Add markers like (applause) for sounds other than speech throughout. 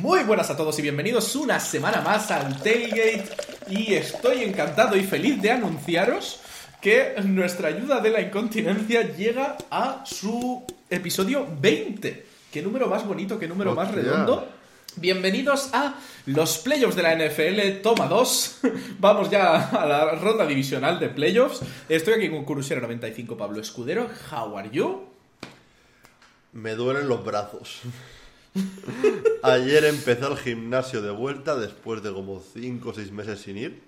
Muy buenas a todos y bienvenidos una semana más al Tailgate y estoy encantado y feliz de anunciaros que nuestra ayuda de la incontinencia llega a su episodio 20. Qué número más bonito, qué número más redondo. Bienvenidos a los playoffs de la NFL, toma 2. (laughs) Vamos ya a la ronda divisional de playoffs. Estoy aquí con Curusero 95, Pablo Escudero. How are you? Me duelen los brazos. Ayer empecé el gimnasio de vuelta después de como 5 o 6 meses sin ir.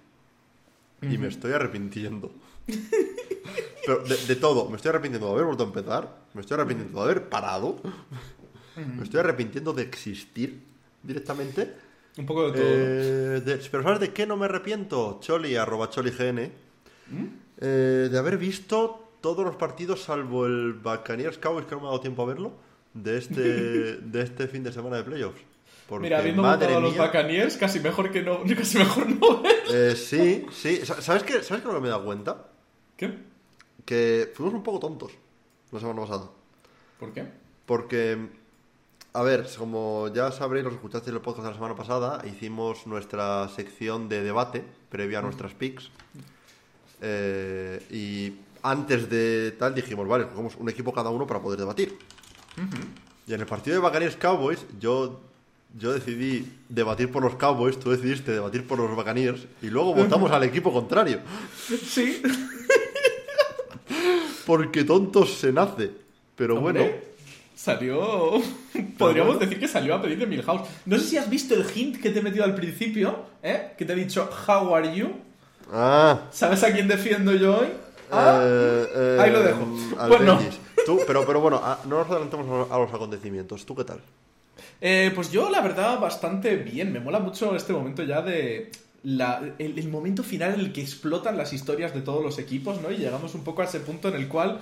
Y me estoy arrepintiendo. Pero de, de todo. Me estoy arrepintiendo de haber vuelto a empezar. Me estoy arrepintiendo de haber parado. Me estoy arrepintiendo de existir directamente. Un poco de todo. Eh, de- pero ¿sabes de qué no me arrepiento? Choli, arroba cholign. Eh, de haber visto todos los partidos salvo el Buccaneers Cowboys, que no me ha dado tiempo a verlo, de este, de este fin de semana de playoffs. Porque, Mira, habiendo madre a los mía, Buccaneers, casi mejor que no, (laughs) casi mejor no eh, sí, sí. Sa- ¿Sabes qué? ¿Sabes qué es lo que me he dado cuenta? ¿Qué? Que fuimos un poco tontos la semana pasada. ¿Por qué? Porque, a ver, como ya sabréis, los escuchasteis el podcast de la semana pasada, hicimos nuestra sección de debate previa a nuestras picks. Eh, y antes de tal dijimos, vale, cogemos un equipo cada uno para poder debatir. Y en el partido de Buccaneers Cowboys, yo, yo decidí debatir por los Cowboys, tú decidiste debatir por los Buccaneers, y luego votamos al equipo contrario. Sí. (laughs) Porque tontos se nace. Pero bueno. Hombre, Salió. (laughs) Podríamos decir que salió a pedir de Milhouse. No sé si has visto el hint que te he metido al principio, ¿eh? Que te he dicho, How are you? Ah, ¿Sabes a quién defiendo yo hoy? Ah, Eh, eh, ahí lo dejo. al Bueno. Pero, pero bueno, no nos adelantemos a los acontecimientos. ¿Tú qué tal? Eh, pues yo, la verdad, bastante bien. Me mola mucho este momento ya de. la- el, el momento final en el que explotan las historias de todos los equipos, ¿no? Y llegamos un poco a ese punto en el cual.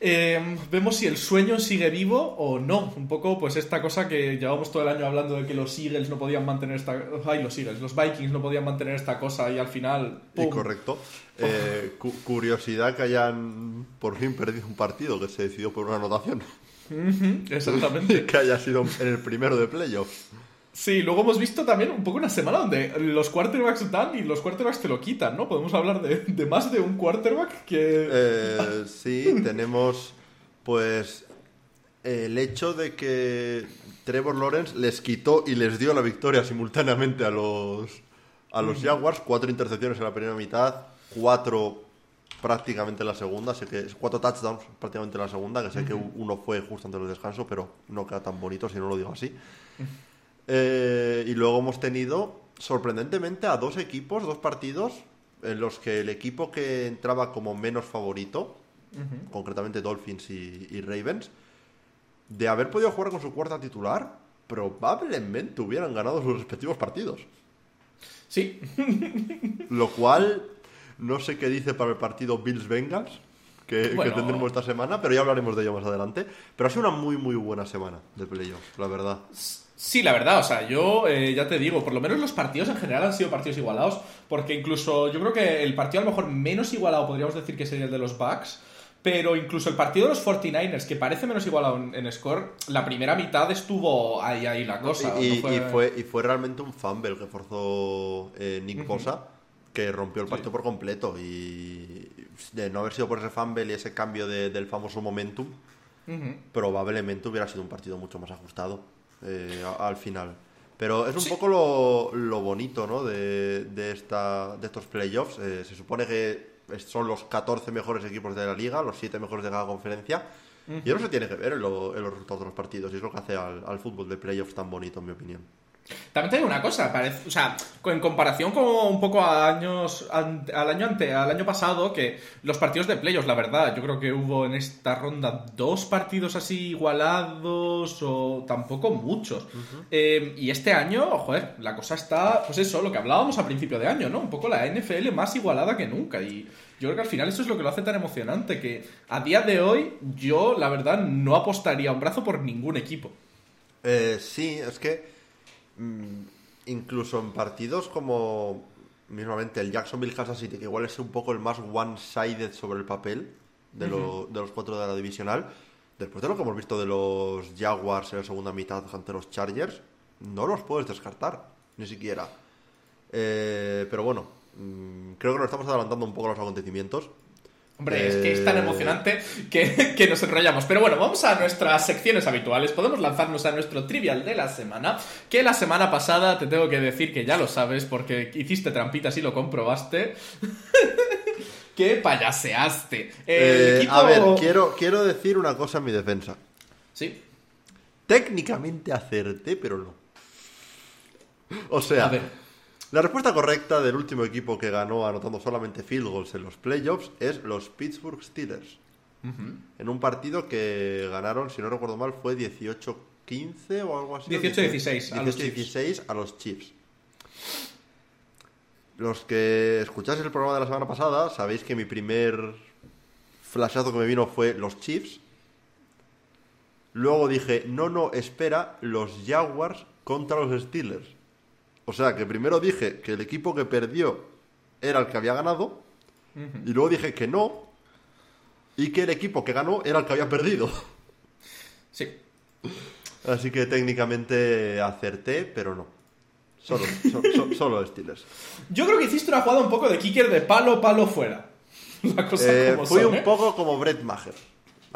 Eh, vemos si el sueño sigue vivo o no. Un poco, pues, esta cosa que llevamos todo el año hablando de que los Eagles no podían mantener esta. Ay, los Eagles, los Vikings no podían mantener esta cosa y al final. Y correcto. Eh, cu- curiosidad que hayan por fin perdido un partido que se decidió por una anotación. Exactamente. (laughs) que haya sido en el primero de playoffs. Sí, luego hemos visto también un poco una semana donde los quarterbacks dan y los quarterbacks te lo quitan, ¿no? Podemos hablar de, de más de un quarterback que... Eh, sí, tenemos pues el hecho de que Trevor Lawrence les quitó y les dio la victoria simultáneamente a los a los Jaguars, cuatro intercepciones en la primera mitad, cuatro prácticamente en la segunda, sé que cuatro touchdowns prácticamente en la segunda, que sé que uno fue justo antes del descanso, pero no queda tan bonito si no lo digo así. Eh, y luego hemos tenido, sorprendentemente, a dos equipos, dos partidos, en los que el equipo que entraba como menos favorito, concretamente Dolphins y, y Ravens, de haber podido jugar con su cuarta titular, probablemente hubieran ganado sus respectivos partidos. Sí, Lo cual, no sé qué dice para el partido Bills-Bengals, que, que tendremos esta semana, pero ya hablaremos de ello más adelante. Pero ha sido una muy, muy buena semana de playoffs, la verdad. Sí, la verdad, o sea, yo eh, ya te digo, por lo menos los partidos en general han sido partidos igualados, porque incluso yo creo que el partido a lo mejor menos igualado podríamos decir que sería el de los Bucks, pero incluso el partido de los 49ers, que parece menos igualado en, en score, la primera mitad estuvo ahí, ahí la cosa. Y, no y- y fue, y fue realmente un fumble que forzó eh, Nick Bosa, que rompió el partido por completo. Y de no haber sido por ese fumble y ese cambio de- del famoso momentum, probablemente hubiera sido un partido mucho más ajustado eh, al final. Pero es un Sí. poco lo, lo bonito ¿no? de, de, esta, de estos playoffs. Eh, se supone que son los 14 mejores equipos de la liga, los 7 mejores de cada conferencia. Y eso se tiene que ver en, lo- en los resultados de los partidos. Y es lo que hace al, al fútbol de playoffs tan bonito, en mi opinión. También te digo una cosa, parece, o sea, en comparación con un poco a años al año ante, al año pasado, que los partidos de playoffs, la verdad, yo creo que hubo en esta ronda dos partidos así igualados o tampoco muchos. Eh, y este año, joder, la cosa está, pues eso, lo que hablábamos a principio de año, ¿no? Un poco la NFL más igualada que nunca y yo creo que al final eso es lo que lo hace tan emocionante, que a día de hoy yo, la verdad, no apostaría un brazo por ningún equipo. Eh, sí, es que incluso en partidos como mismamente el Jacksonville Kansas City, que igual es un poco el más one-sided sobre el papel de, lo- de los cuatro de la divisional, después de lo que hemos visto de los Jaguars en la segunda mitad ante los Chargers, no los puedes descartar, ni siquiera. Eh, pero bueno, mm, creo que nos estamos adelantando un poco a los acontecimientos. Hombre, es que es tan Eh, emocionante que, (laughs) que nos enrollamos. Pero bueno, vamos a nuestras secciones habituales. Podemos lanzarnos a nuestro trivial de la semana. Que la semana pasada te tengo que decir que ya lo sabes porque hiciste trampitas y lo comprobaste. (laughs) que payaseaste. Eh, equipo- A ver, quiero, quiero decir una cosa en mi defensa. Sí, Técnicamente acerté, pero no. O sea, a ver. La respuesta correcta del último equipo que ganó anotando solamente field goals en los playoffs es los Pittsburgh Steelers. En un partido que ganaron, si no recuerdo mal, fue 18-15 o algo así. 18-16 a los 18-16 a los Chiefs. Los que escucháis el programa de la semana pasada, sabéis que mi primer flashazo que me vino fue los Chiefs. Luego dije, no, no, espera, los Jaguars contra los Steelers. O sea, que primero dije que el equipo que perdió era el que había ganado. Y luego dije que no. Y que el equipo que ganó era el que había perdido. Sí. Así que técnicamente acerté, pero no. Solo, so- so- solo Steelers. Yo creo que hiciste una jugada un poco de kicker de palo, palo fuera. (laughs) La cosa Eh, como fui son, un ¿eh? poco como Brett Maher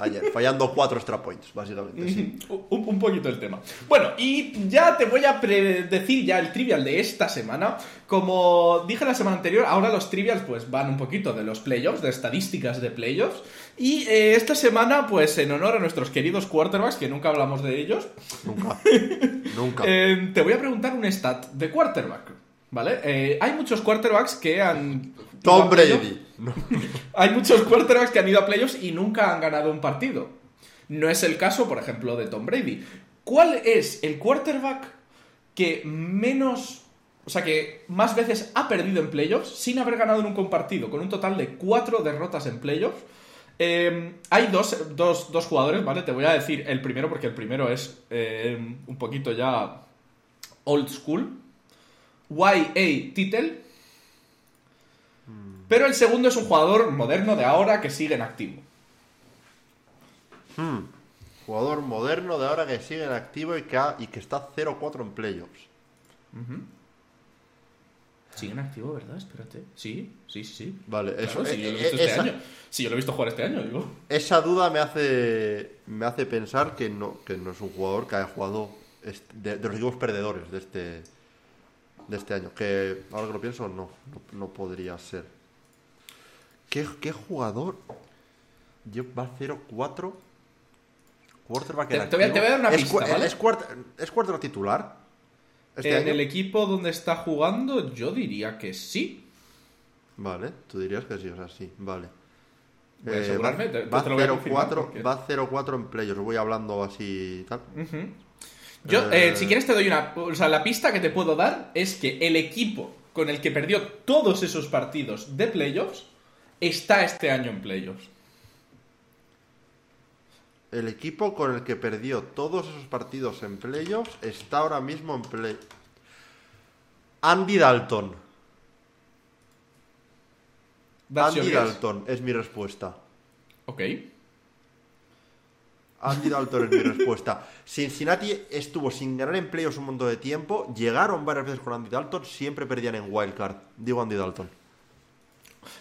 ayer, fallando cuatro extra points, básicamente. sí. un, un poquito el tema. Bueno, y ya te voy a pre- decir ya el trivial de esta semana. Como dije la semana anterior, ahora los trivials pues van un poquito de los playoffs, de estadísticas de playoffs. Y eh, esta semana, pues en honor a nuestros queridos quarterbacks, que nunca hablamos de ellos, Nunca. (laughs) Nunca. eh, te voy a preguntar un stat de quarterback. ¿Vale? Eh, hay muchos quarterbacks que han... Tom. Brady. No. (laughs) Hay muchos quarterbacks que han ido a playoffs y nunca han ganado un partido. No es el caso, por ejemplo, de Tom Brady. ¿Cuál es el quarterback que menos, o sea, que más veces ha perdido en playoffs sin haber ganado nunca un partido, con un total de cuatro derrotas en playoffs? Eh, hay dos, dos- dos jugadores, ¿vale? Te voy a decir el primero porque el primero es eh, un poquito ya old school. Y.A. Tittle. Pero el segundo es un jugador moderno de ahora que sigue en activo. Jugador moderno de ahora que sigue en activo y que, ha- y que está 0-4 en playoffs. Sigue en activo, ¿verdad? Espérate. Sí, sí, sí, sí. Vale, eso, si yo lo he visto este año. Si yo lo he visto jugar este año, digo. Esa duda me hace me hace pensar que no, que no es un jugador que haya jugado de, de los equipos perdedores de este de este año. Que ahora que lo pienso, no, no, no podría ser. ¿Qué, qué jugador va 0-4? Quarterback Te- te voy a- te voy a dar una ¿Es pista. ¿Es, cuart- ¿Es quarterback titular? ¿Este en año? el equipo donde está jugando, yo diría que sí. Vale, tú dirías que sí, o sea, sí, vale. Voy a Eh, te- va te lo voy a confirmar 0-4 porque- va 0-4 en playoffs. Voy hablando así y tal. Yo, eh, Eh. si quieres te doy una... O sea, la pista que te puedo dar es que el equipo con el que perdió todos esos partidos de playoffs está este año en playoffs. El equipo con el que perdió todos esos partidos en playoffs está ahora mismo en play. Andy Dalton. That's Andy. Dalton es mi respuesta. Ok. Andy Dalton es mi respuesta. Cincinnati estuvo sin ganar en playoffs un montón de tiempo. Llegaron varias veces con Andy Dalton. Siempre perdían en wildcard. Digo Andy Dalton.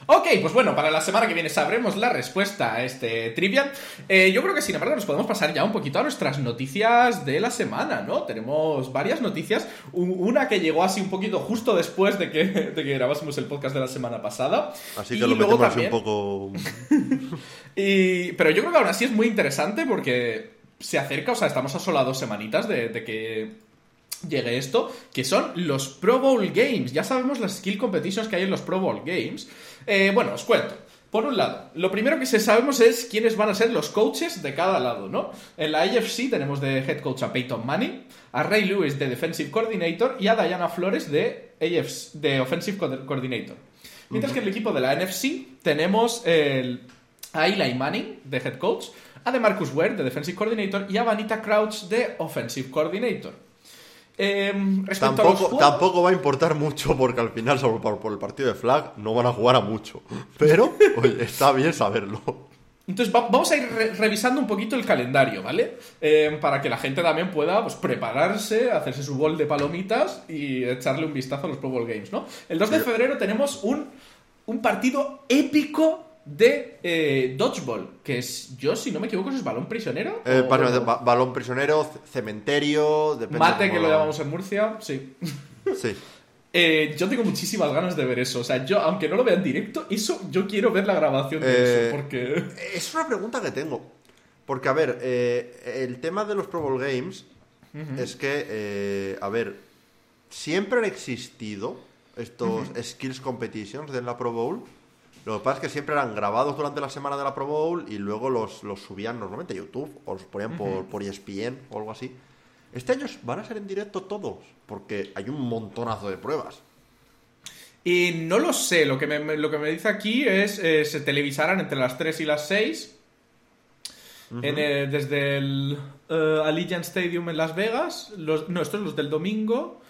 Ok, pues bueno, para la semana que viene sabremos la respuesta a este trivial. Eh, yo creo que sin embargo nos podemos pasar ya un poquito a nuestras noticias de la semana, ¿no? Tenemos varias noticias. Una que llegó así un poquito justo después de que, (laughs) de que grabásemos el podcast de la semana pasada. Así Y que lo luego metemos así también- un poco. (laughs) Y, pero yo creo que aún así es muy interesante porque se acerca, o sea, estamos a solo a dos semanitas de, de que llegue esto, que son los Pro Bowl Games. Ya sabemos las skill competitions que hay en los Pro Bowl Games. Eh, bueno, os cuento. Por un lado, lo primero que sabemos es quiénes van a ser los coaches de cada lado, ¿no? En la AFC tenemos de head coach a Peyton Manning, a Ray Lewis de defensive coordinator y a Diana Flores de, AFC, de offensive co- coordinator. Mientras que en el equipo de la NFC tenemos el, a Eli Manning de head coach, a DeMarcus Ware de defensive coordinator y a Vanita Crouch de offensive coordinator. Em, Tampoco, tampoco va a importar mucho porque al final, salvo por, por el partido de flag, no van a jugar a mucho. Pero, (laughs) oye, está bien saberlo. Entonces va- vamos a ir re- revisando un poquito el calendario, ¿vale? Eh, para que la gente también pueda pues, prepararse, hacerse su bol de palomitas y echarle un vistazo a los Pro Bowl Games, ¿no? El 2 de febrero tenemos un, un partido épico de eh, Dodgeball, que es, yo si no me equivoco, es balón prisionero. Eh, o- básicamente, ba- balón prisionero, cementerio, depende Mate, que lo llamamos en Murcia, sí. Sí. (laughs) Eh, yo tengo muchísimas ganas de ver eso. O sea, yo, aunque no lo vea en directo, eso yo quiero ver la grabación de Eh, eso, porque. Es una pregunta que tengo. Porque, a ver, eh, el tema de los Pro Bowl Games es que, eh, a ver, siempre han existido estos skills competitions de la Pro Bowl. Lo que pasa es que siempre eran grabados durante la semana de la Pro Bowl y luego los, los subían normalmente a YouTube o los ponían por, por ESPN o algo así. Este año van a ser en directo todos, porque hay un montonazo de pruebas. Y no lo sé, lo que me, lo que me dice aquí es eh, se televisarán entre las 3 y las 6. en, eh, desde el eh, Allegiant Stadium en Las Vegas. Los, no, estos los del domingo.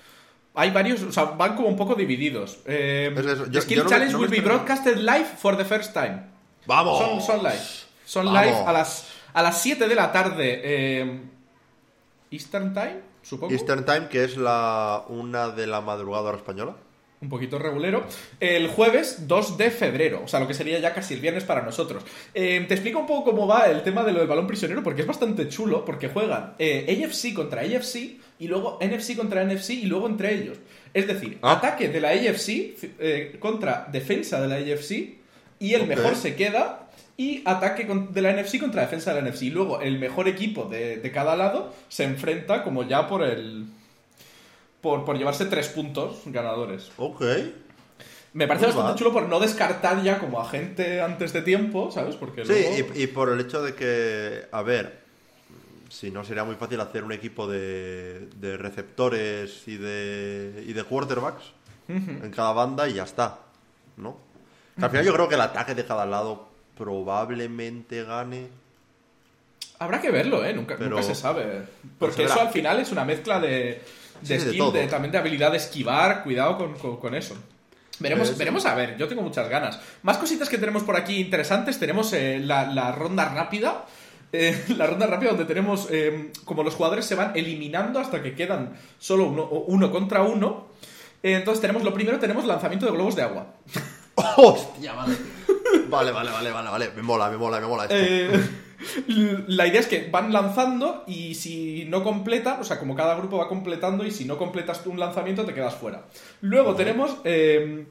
Hay varios, o sea, van como un poco divididos. Eh, Es eso, yo- Skill yo no me- Challenge no will be broadcasted live for the first time. ¡Vamos! Son, son live. Son Vamos. live a las, a las 7 de la tarde. eh, Eastern Time, supongo. Eastern Time, que es la una de la madrugada española. Un poquito regulero, el jueves 2 de febrero, o sea, lo que sería ya casi el viernes para nosotros. Eh, te explico un poco cómo va el tema de lo del balón prisionero, porque es bastante chulo, porque juegan eh, AFC contra AFC y luego NFC contra NFC y luego entre ellos. Es decir, Ah. ataque de la AFC eh, contra defensa de la AFC y el mejor se queda. Y ataque de la NFC contra defensa de la NFC. Y luego el mejor equipo de, de cada lado se enfrenta como ya por el... Por, por llevarse tres puntos ganadores. Ok. Me parece Muy bastante chulo por no descartar ya como a gente antes de tiempo, ¿sabes? Porque Sí, luego- y, y por el hecho de que, a ver, si no sería muy fácil hacer un equipo de, de receptores y de, y de quarterbacks en cada banda y ya está, ¿no? Que al final yo creo que el ataque de cada lado probablemente gane. Habrá que verlo, ¿eh? Nunca, Pero- nunca se sabe. Porque eso al final es una mezcla de, de Sí, skill, de, también de habilidad de esquivar. Cuidado con, con- con eso. Veremos, veremos a ver, yo tengo muchas ganas. Más cositas que tenemos por aquí interesantes. Tenemos eh, la, la ronda rápida. Eh, (laughs) la ronda rápida donde tenemos eh, como los jugadores se van eliminando hasta que quedan solo uno, uno contra uno. Entonces tenemos lo primero, tenemos lanzamiento de globos de agua. (laughs) ¡Hostia, (laughs) vale! Vale, vale, vale, vale, vale. Me mola, me mola, me mola esto. (laughs) La idea es que van lanzando y si no completan, o sea, como cada grupo va completando y si no completas un lanzamiento te quedas fuera. Luego tenemos eh,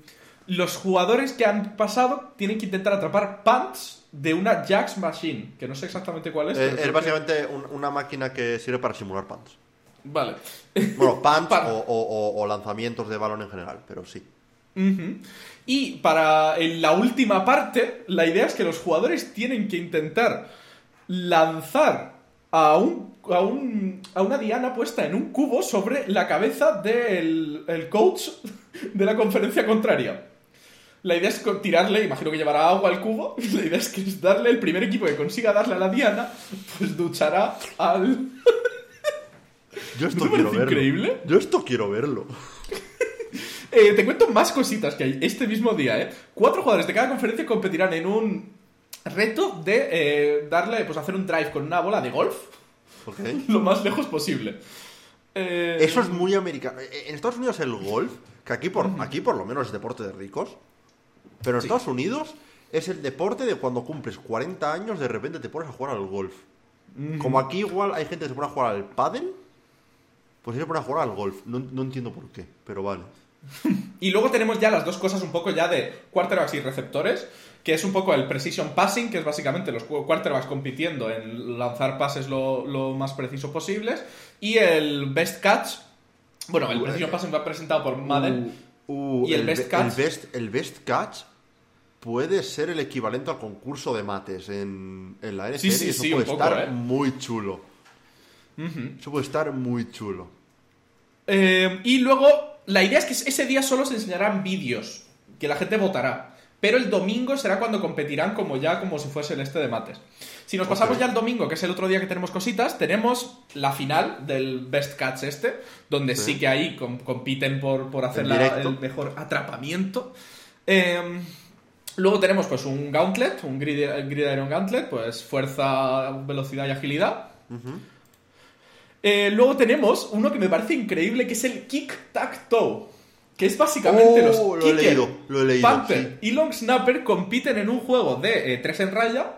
los jugadores que han pasado tienen que intentar atrapar punts de una Jax Machine, que no sé exactamente cuál es. Eh, es básicamente un- una máquina que sirve para simular punts. que- Vale. Bueno, (laughs) punts Para- o, o- lanzamientos de balón en general, pero sí. Y para la última parte, la idea es que los jugadores tienen que intentar lanzar a un, a un- a una diana puesta en un cubo sobre la cabeza del el coach de la conferencia contraria. La idea es tirarle, imagino que llevará agua al cubo, (laughs) la idea es que es darle, el primer equipo que consiga darle a la diana, pues duchará al... (laughs) Yo esto ¿No te quiero verlo. increíble? Yo esto quiero verlo. (laughs) Eh, te cuento más cositas que hay este mismo día, ¿eh? Cuatro jugadores de cada conferencia competirán en un reto de eh, darle, pues hacer un drive con una bola de golf (laughs) lo más lejos posible. Eh, Eso es muy americano. Eh, En Estados Unidos el golf, que aquí por, aquí por lo menos es deporte de ricos, pero en Sí. Estados Unidos es el deporte de cuando cumples 40 años de repente te pones a jugar al golf. Como aquí igual hay gente que se pone a jugar al pádel, pues se ponen a jugar al golf. No, no entiendo por qué, pero vale. (laughs) Y luego tenemos ya las dos cosas un poco ya de quarterbacks y receptores, que es un poco el precision passing, que es básicamente los quarterbacks compitiendo en lanzar pases lo, lo más preciso posibles, y el best catch. Bueno, el Uh, precision eh, passing va presentado por Madden. Uh, ¿Y el best be- catch? El best, el best catch puede ser el equivalente al concurso de mates en, en la NFL. Sí, eso sí, puede poco, estar ¿eh? muy chulo. Eso puede estar muy chulo. Eh, y luego, la idea es que ese día solo se enseñarán vídeos, que la gente votará. Pero el domingo será cuando competirán como ya como si fuese el este de mates. Si nos pasamos ya al domingo, que es el otro día que tenemos cositas, tenemos la final del Best Catch este, donde sí, Sí. que ahí com- compiten por, por hacer En la- el mejor atrapamiento. Eh, Luego tenemos pues un Gauntlet, un Grid- Gridiron Gauntlet, pues fuerza, velocidad y agilidad. Eh, luego tenemos uno que me parece increíble, que es el Kick Tac Toe. Que es básicamente Oh, los lo he Kicker, leído, lo he leído, Panther y Long Snapper compiten en un juego de eh, tres en raya.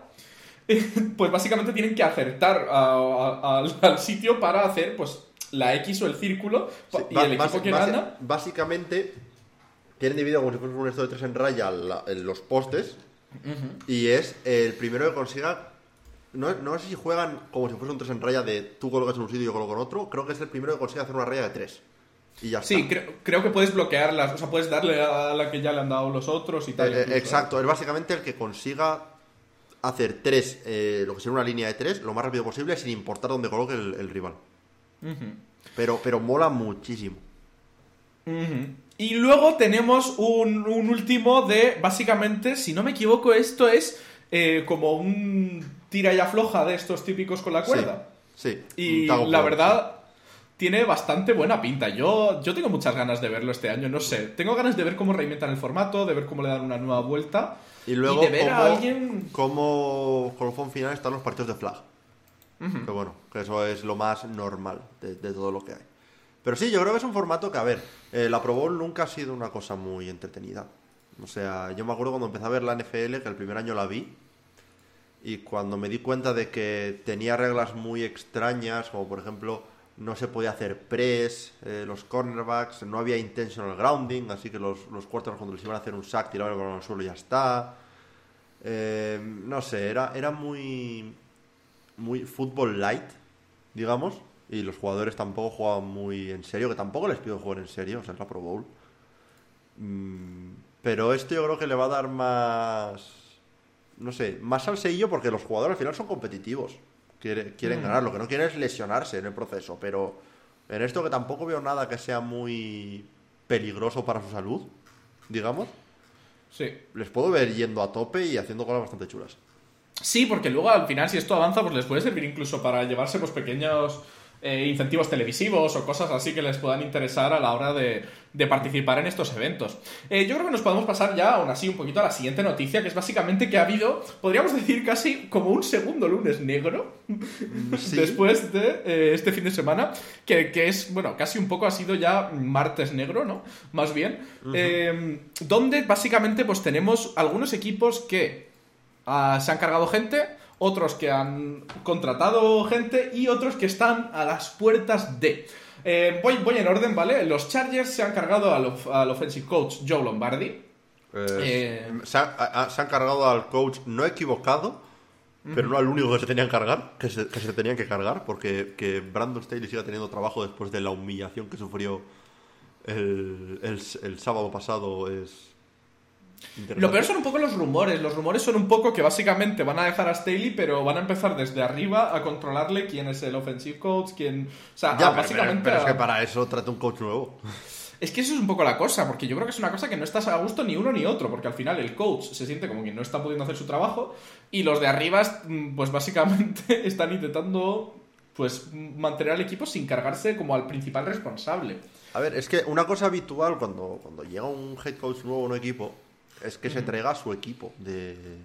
(laughs) pues básicamente tienen que acertar a- a- al, (laughs) al sitio para hacer pues la X o el círculo. Sí, y el equipo que gana. Básicamente, tienen dividido como si fuese un esto de tres en raya la- en los postes. Y es el primero que consiga. No, no sé si juegan como si fuese un tres en raya de tú colocas en un sitio y yo coloco en otro. Creo que es el primero que consiga hacer una raya de tres. Y ya Sí, está. creo, creo que puedes bloquearlas, o sea, puedes darle a la que ya le han dado los otros y tal. Eh, eh, ¿eh? exacto, es básicamente el que consiga hacer tres, eh, lo que sería una línea de tres, lo más rápido posible, sin importar dónde coloque el, el rival. pero, pero mola muchísimo. Y luego tenemos un, un último de, básicamente, si no me equivoco, esto es eh, como un tira y afloja de estos típicos con la cuerda. Sí. Y la verdad, tiene bastante buena pinta. Yo, yo tengo muchas ganas de verlo este año, no sé. Tengo ganas de ver cómo reinventan el formato, de ver cómo le dan una nueva vuelta. Y luego, de ver como, a alguien. como colofón final están los partidos de flag. Que bueno, que eso es lo más normal de, de todo lo que hay. Pero sí, yo creo que es un formato que, a ver, eh, la Pro Bowl nunca ha sido una cosa muy entretenida. O sea, yo me acuerdo cuando empecé a ver la NFL, que el primer año la vi, y cuando me di cuenta de que tenía reglas muy extrañas, como por ejemplo, no se podía hacer press, eh, los cornerbacks, no había intentional grounding, así que los, los quarterbacks cuando les iban a hacer un sack tiraban el balón al suelo y ya está. Eh, no sé, era, era muy, muy fútbol light, digamos, y los jugadores tampoco jugaban muy en serio, que tampoco les pido jugar en serio, o sea, es la Pro Bowl. Mm, pero esto yo creo que le va a dar más, no sé, más salseillo porque los jugadores al final son competitivos, Quiere- quieren ganar, lo que no quieren es lesionarse en el proceso, pero en esto que tampoco veo nada que sea muy peligroso para su salud, digamos, Sí. les puedo ver yendo a tope y haciendo cosas bastante chulas. Sí, porque luego al final, si esto avanza, pues les puede servir incluso para llevarse pues, pequeños eh, incentivos televisivos o cosas así que les puedan interesar a la hora de, de participar en estos eventos. Eh, yo creo que nos podemos pasar ya, aún así, un poquito a la siguiente noticia, que es básicamente que ha habido, podríamos decir casi como un segundo lunes negro, (laughs) Sí. después de eh, este fin de semana, que, que es, bueno, casi un poco ha sido ya martes negro, ¿no? Más bien, eh, donde básicamente pues tenemos algunos equipos que ah, se han cargado gente, otros que han contratado gente y otros que están a las puertas de... Eh, voy, voy en orden, ¿vale? Los Chargers se han cargado al, of- al offensive coach Joe Lombardi. Eh, Eh, se, han, a- a- se han cargado al coach no equivocado, pero no al único que se tenían que cargar, que se, que se tenían que cargar, porque que Brandon Staley siga teniendo trabajo después de la humillación que sufrió el, el- el sábado pasado es... Lo peor son un poco los rumores. Los rumores son un poco que básicamente van a dejar a Staley, pero van a empezar desde arriba a controlarle quién es el offensive coach, quién... O sea, Ya, a- pero, básicamente... pero es que para eso trata un coach nuevo. Es que eso es un poco la cosa, porque yo creo que es una cosa que no estás a gusto ni uno ni otro, porque al final el coach se siente como que no está pudiendo hacer su trabajo y los de arriba, mm, pues básicamente (laughs) están intentando pues mantener al equipo sin cargarse como al principal responsable. A ver, es que una cosa habitual cuando, cuando llega un head coach nuevo a un equipo es que se traiga a su equipo de,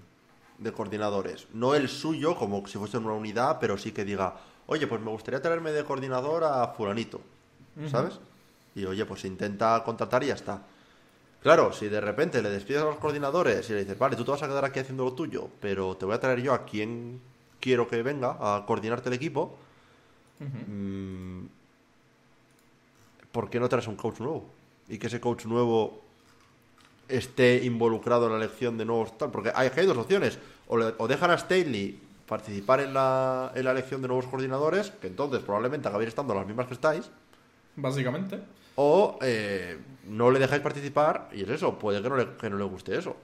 de coordinadores. No el suyo, como si fuese una unidad, pero sí que diga, oye, pues me gustaría traerme de coordinador a fulanito, ¿sabes? Y oye, pues intenta contratar y ya está. Claro, si de repente le despides a los coordinadores y le dices, vale, tú te vas a quedar aquí haciendo lo tuyo, pero te voy a traer yo a quien quiero que venga a coordinarte el equipo, mm, ¿por qué no traes un coach nuevo? Y que ese coach nuevo esté involucrado en la elección de nuevos tal. Porque hay, hay dos opciones. O, le- o dejan a Staley participar en la, en la elección de nuevos coordinadores, que entonces probablemente acabéis estando las mismas que estáis, Básicamente. o eh, no le dejáis participar y es eso, puede que no le, que no le guste eso.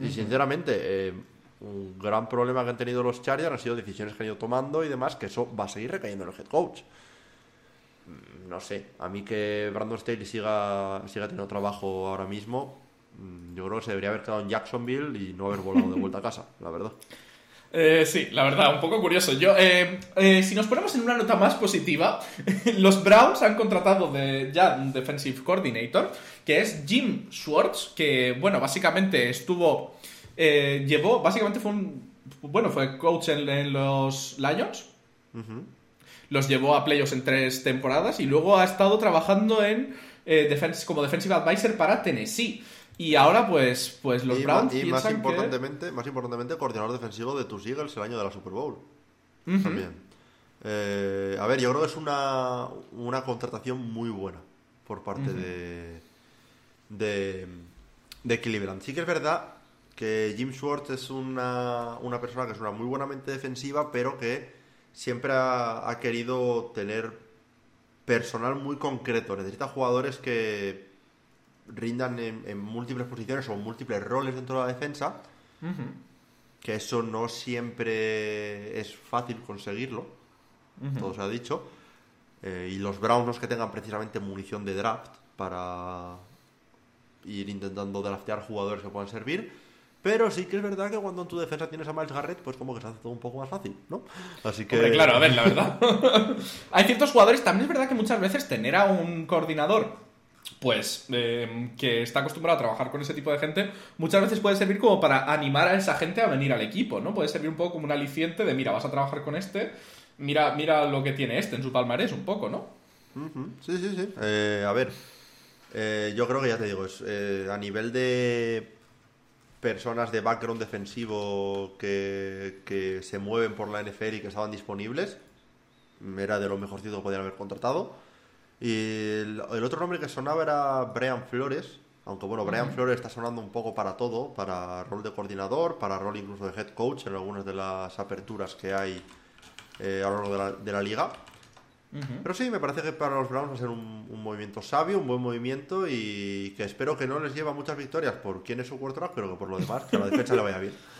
Y sinceramente, eh, un gran problema que han tenido los Chargers han sido decisiones que han ido tomando y demás, que eso va a seguir recayendo en el head coach. Mm, No sé, a mí que Brandon Staley siga, siga teniendo trabajo ahora mismo, yo creo que se debería haber quedado en Jacksonville y no haber volado de vuelta a casa, la verdad. (laughs) Eh, sí, la verdad, un poco curioso. Yo, eh, eh, si nos ponemos en una nota más positiva, (laughs) los Browns han contratado de, ya un defensive coordinator, que es Jim Schwartz, que, bueno, básicamente estuvo eh, llevó, básicamente fue un, bueno, fue coach en, los Lions, los llevó a playoffs en tres temporadas y luego ha estado trabajando en eh, como defensive advisor para Tennessee. Y ahora, pues, pues los Browns. Y más importantemente, más importantemente, coordinador defensivo de tus Eagles el año de la Super Bowl. También. Eh, a ver, yo creo que es una, una contratación muy buena por parte de, de, de Cleveland. Sí que es verdad que Jim Schwartz es una, una persona que es una muy buena mente defensiva, pero que siempre ha, ha querido tener personal muy concreto. Necesita jugadores que rindan en, múltiples posiciones o múltiples roles dentro de la defensa. Que eso no siempre es fácil conseguirlo. Todo se ha dicho. Eh, y los Browns no es que tengan precisamente munición de draft para ir intentando draftear jugadores que puedan servir. Pero sí que es verdad que cuando en tu defensa tienes a Miles Garrett, pues como que se hace todo un poco más fácil, ¿no? Así que. claro, a ver, la verdad. (laughs) Hay ciertos jugadores, también es verdad que muchas veces tener a un coordinador pues em, que está acostumbrado a trabajar con ese tipo de gente, muchas veces puede servir como para animar a esa gente a venir al equipo, ¿no? Puede servir un poco como un aliciente de, mira, vas a trabajar con este, mira, mira lo que tiene este en su palmarés, un poco, ¿no? Sí, sí, sí. Eh, a ver, eh, yo creo que ya te digo, es, eh, a nivel de personas de background defensivo que, que se mueven por la NFL y que estaban disponibles, era de lo mejorcito que podían haber contratado. Y el, otro nombre que sonaba era Brian Flores, aunque bueno, Brian Flores está sonando un poco para todo, para rol de coordinador, para rol incluso de head coach en algunas de las aperturas que hay eh, a lo largo de la, liga. Pero sí, me parece que para los Browns va a ser un, movimiento sabio, un buen movimiento y que espero que no les lleve a muchas victorias por quién es su quarterback, pero que por lo demás, que a la defensa le vaya bien. (laughs)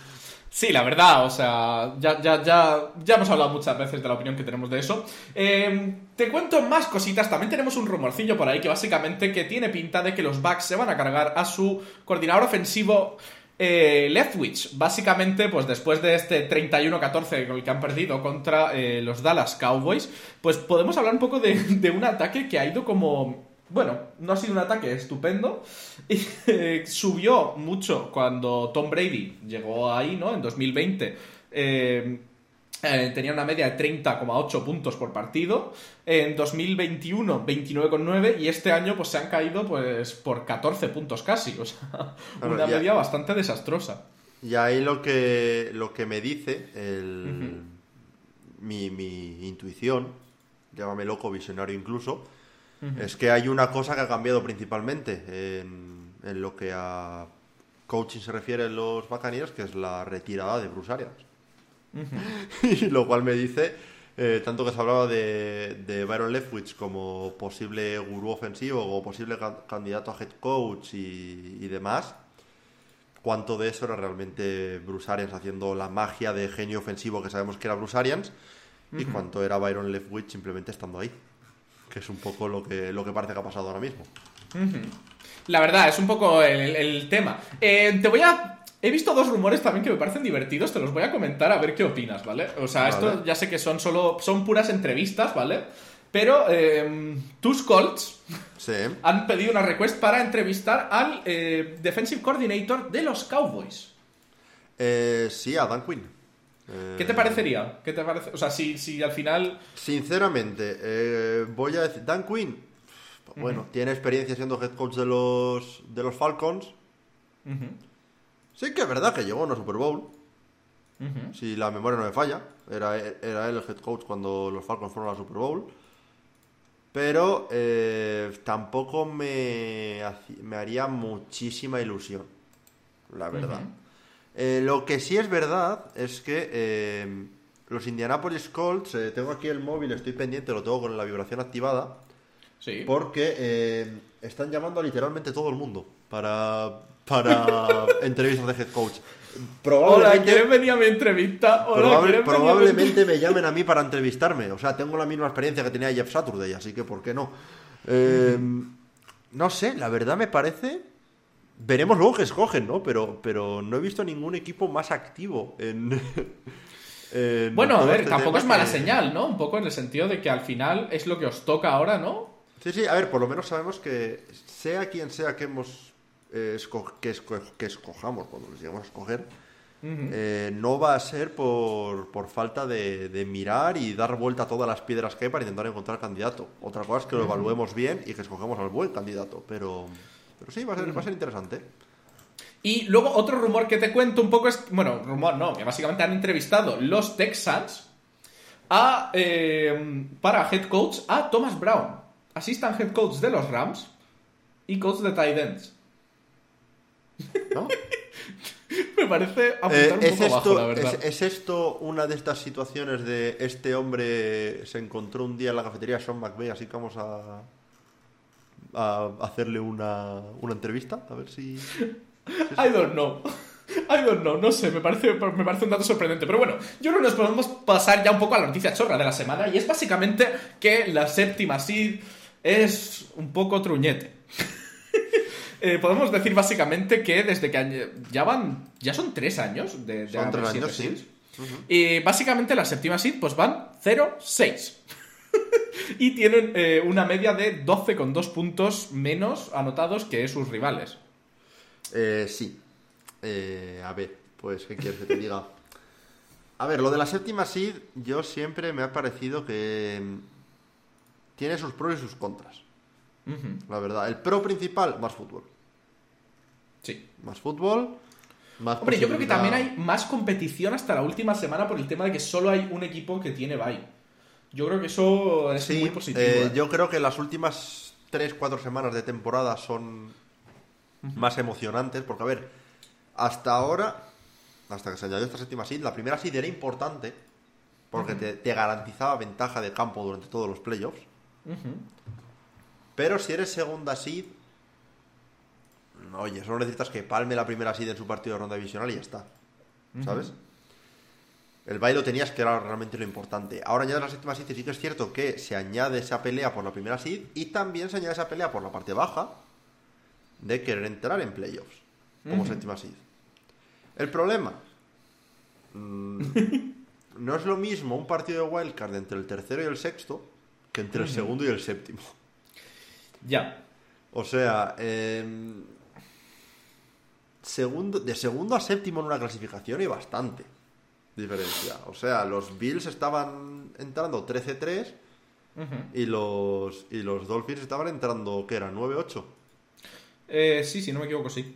Sí, la verdad, o sea, ya, ya, ya, ya hemos hablado muchas veces de la opinión que tenemos de eso. Em, te cuento más cositas, también tenemos un rumorcillo por ahí que básicamente que tiene pinta de que los Bucks se van a cargar a su coordinador ofensivo eh, Leftwich. Básicamente, pues después de este 31-14 con el que han perdido contra eh, los Dallas Cowboys, pues podemos hablar un poco de un ataque que ha ido como bueno, no ha sido un ataque estupendo. (laughs) Y, eh, subió mucho cuando Tom Brady llegó ahí, ¿no? En 2020. Eh, eh, tenía una media de 30,8 puntos por partido. En 2021, 29,9. Y este año, pues se han caído pues por 14 puntos casi. O sea, una media bastante desastrosa. Y ahí lo que, lo que me dice mi, mi intuición, llámame loco, visionario incluso es que hay una cosa que ha cambiado principalmente en, lo que a coaching se refiere en los Buccaneers, que es la retirada de Bruce Arians. (laughs) y lo cual me dice, eh, tanto que se hablaba de, de Byron Leftwich como posible gurú ofensivo o posible candidato a head coach y, demás, cuánto de eso era realmente Bruce Arians haciendo la magia de genio ofensivo que sabemos que era Bruce Arians y cuánto era Byron Leftwich simplemente estando ahí que es un poco lo que, lo que parece que ha pasado ahora mismo. La verdad, es un poco el, tema. Eh, te voy a He visto dos rumores también que me parecen divertidos, te los voy a comentar a ver qué opinas, ¿vale? O sea, esto ya sé que son solo son puras entrevistas, ¿vale? Pero eh, tus Colts han pedido una request para entrevistar al eh, defensive coordinator de los Cowboys. sí, a Dan Quinn. ¿Qué te parecería? ¿Qué te parece? O sea, si, si al final. Sinceramente, eh, voy a decir. Dan Quinn, bueno, tiene experiencia siendo head coach de los, de los Falcons. Sí que es verdad que llegó a una Super Bowl. Si la memoria no me falla. Era, era él el head coach cuando los Falcons fueron a la Super Bowl. Pero eh, tampoco me, me haría muchísima ilusión. La verdad. Eh, lo que sí es verdad es que eh, los Indianapolis Colts, eh, tengo aquí el móvil, estoy pendiente, lo tengo con la vibración activada. Sí. Porque están llamando a literalmente todo el mundo para, para (laughs) entrevistas de head coach. Hola, ¿quieres venir a mi entrevista? probablemente me llamen a mí para entrevistarme. O sea, tengo la misma experiencia que tenía Jeff Saturday, así que ¿por qué no? no sé, la verdad me parece Veremos luego que escogen, ¿no? Pero, pero no he visto ningún equipo más activo en. (laughs) bueno, a ver, este tampoco es mala señal, ¿no? Un poco en el sentido de que al final es lo que os toca ahora, ¿no? Sí, sí, a ver, por lo menos sabemos que sea quien sea que hemos eh, esco- que, esco- que escojamos, cuando les lleguemos a escoger, eh, no va a ser por, por falta de, de mirar y dar vuelta a todas las piedras que hay para intentar encontrar candidato. Otra cosa es que lo evaluemos bien y que escogemos al buen candidato, pero, pero sí, va a ser, va a ser interesante. Y luego otro rumor que te cuento un poco es, bueno, rumor no, que básicamente han entrevistado los Texans a, eh, para head coach a Thomas Brown, assistant head coach de los Rams y coach de tight ends. ¿no? (laughs) Me parece apuntar Eh, un ¿es, poco bajo, la esto, verdad. es, es esto una de estas situaciones de este hombre se encontró un día en la cafetería Sean McVeigh, así que vamos a, a hacerle una, una entrevista? A ver si... I don't know. I don't know, no sé, me parece, me parece un dato sorprendente. Pero bueno, yo creo que nos podemos pasar ya un poco a la noticia chorra de la semana y es básicamente que la séptima seed es un poco truñete. (laughs) Eh, podemos decir básicamente que desde que ya van, ya son tres años de, de Son tres años, sí. Y básicamente la séptima seed pues van 0-6. (laughs) y tienen eh, una media de 12,2 puntos menos anotados que sus rivales. Eh, sí. Eh, a ver, pues, ¿qué quieres que te diga? A ver, lo de la séptima seed, yo siempre me ha parecido que mm, tiene sus pros y sus contras. La verdad. El pro principal, más fútbol. Sí. Más fútbol, más Hombre, yo creo que también hay más competición hasta la última semana por el tema de que solo hay un equipo que tiene bye. Yo creo que eso es Sí, muy positivo. eh, ¿eh? yo creo que las últimas 3-4 semanas de temporada son más emocionantes, porque a ver, hasta ahora, hasta que se añadió esta séptima seed, la primera seed era importante, porque te, te garantizaba ventaja de campo durante todos los playoffs, pero si eres segunda seed, oye, solo necesitas que palme la primera seed en su partido de ronda divisional y ya está, ¿sabes? El baile lo tenías que era realmente lo importante. Ahora añades la séptima seed y sí que es cierto que se añade esa pelea por la primera seed y también se añade esa pelea por la parte baja de querer entrar en playoffs como séptima seed. El problema mm, (laughs) no es lo mismo un partido de wildcard entre el tercero y el sexto que entre el segundo y el séptimo. Ya. O sea, em, segundo, de segundo a séptimo en una clasificación hay bastante diferencia. O sea, los Bills estaban entrando 13-3 Ujú. y los, y los Dolphins estaban entrando, ¿qué era? 9-8. Eh, sí, si no me equivoco, sí.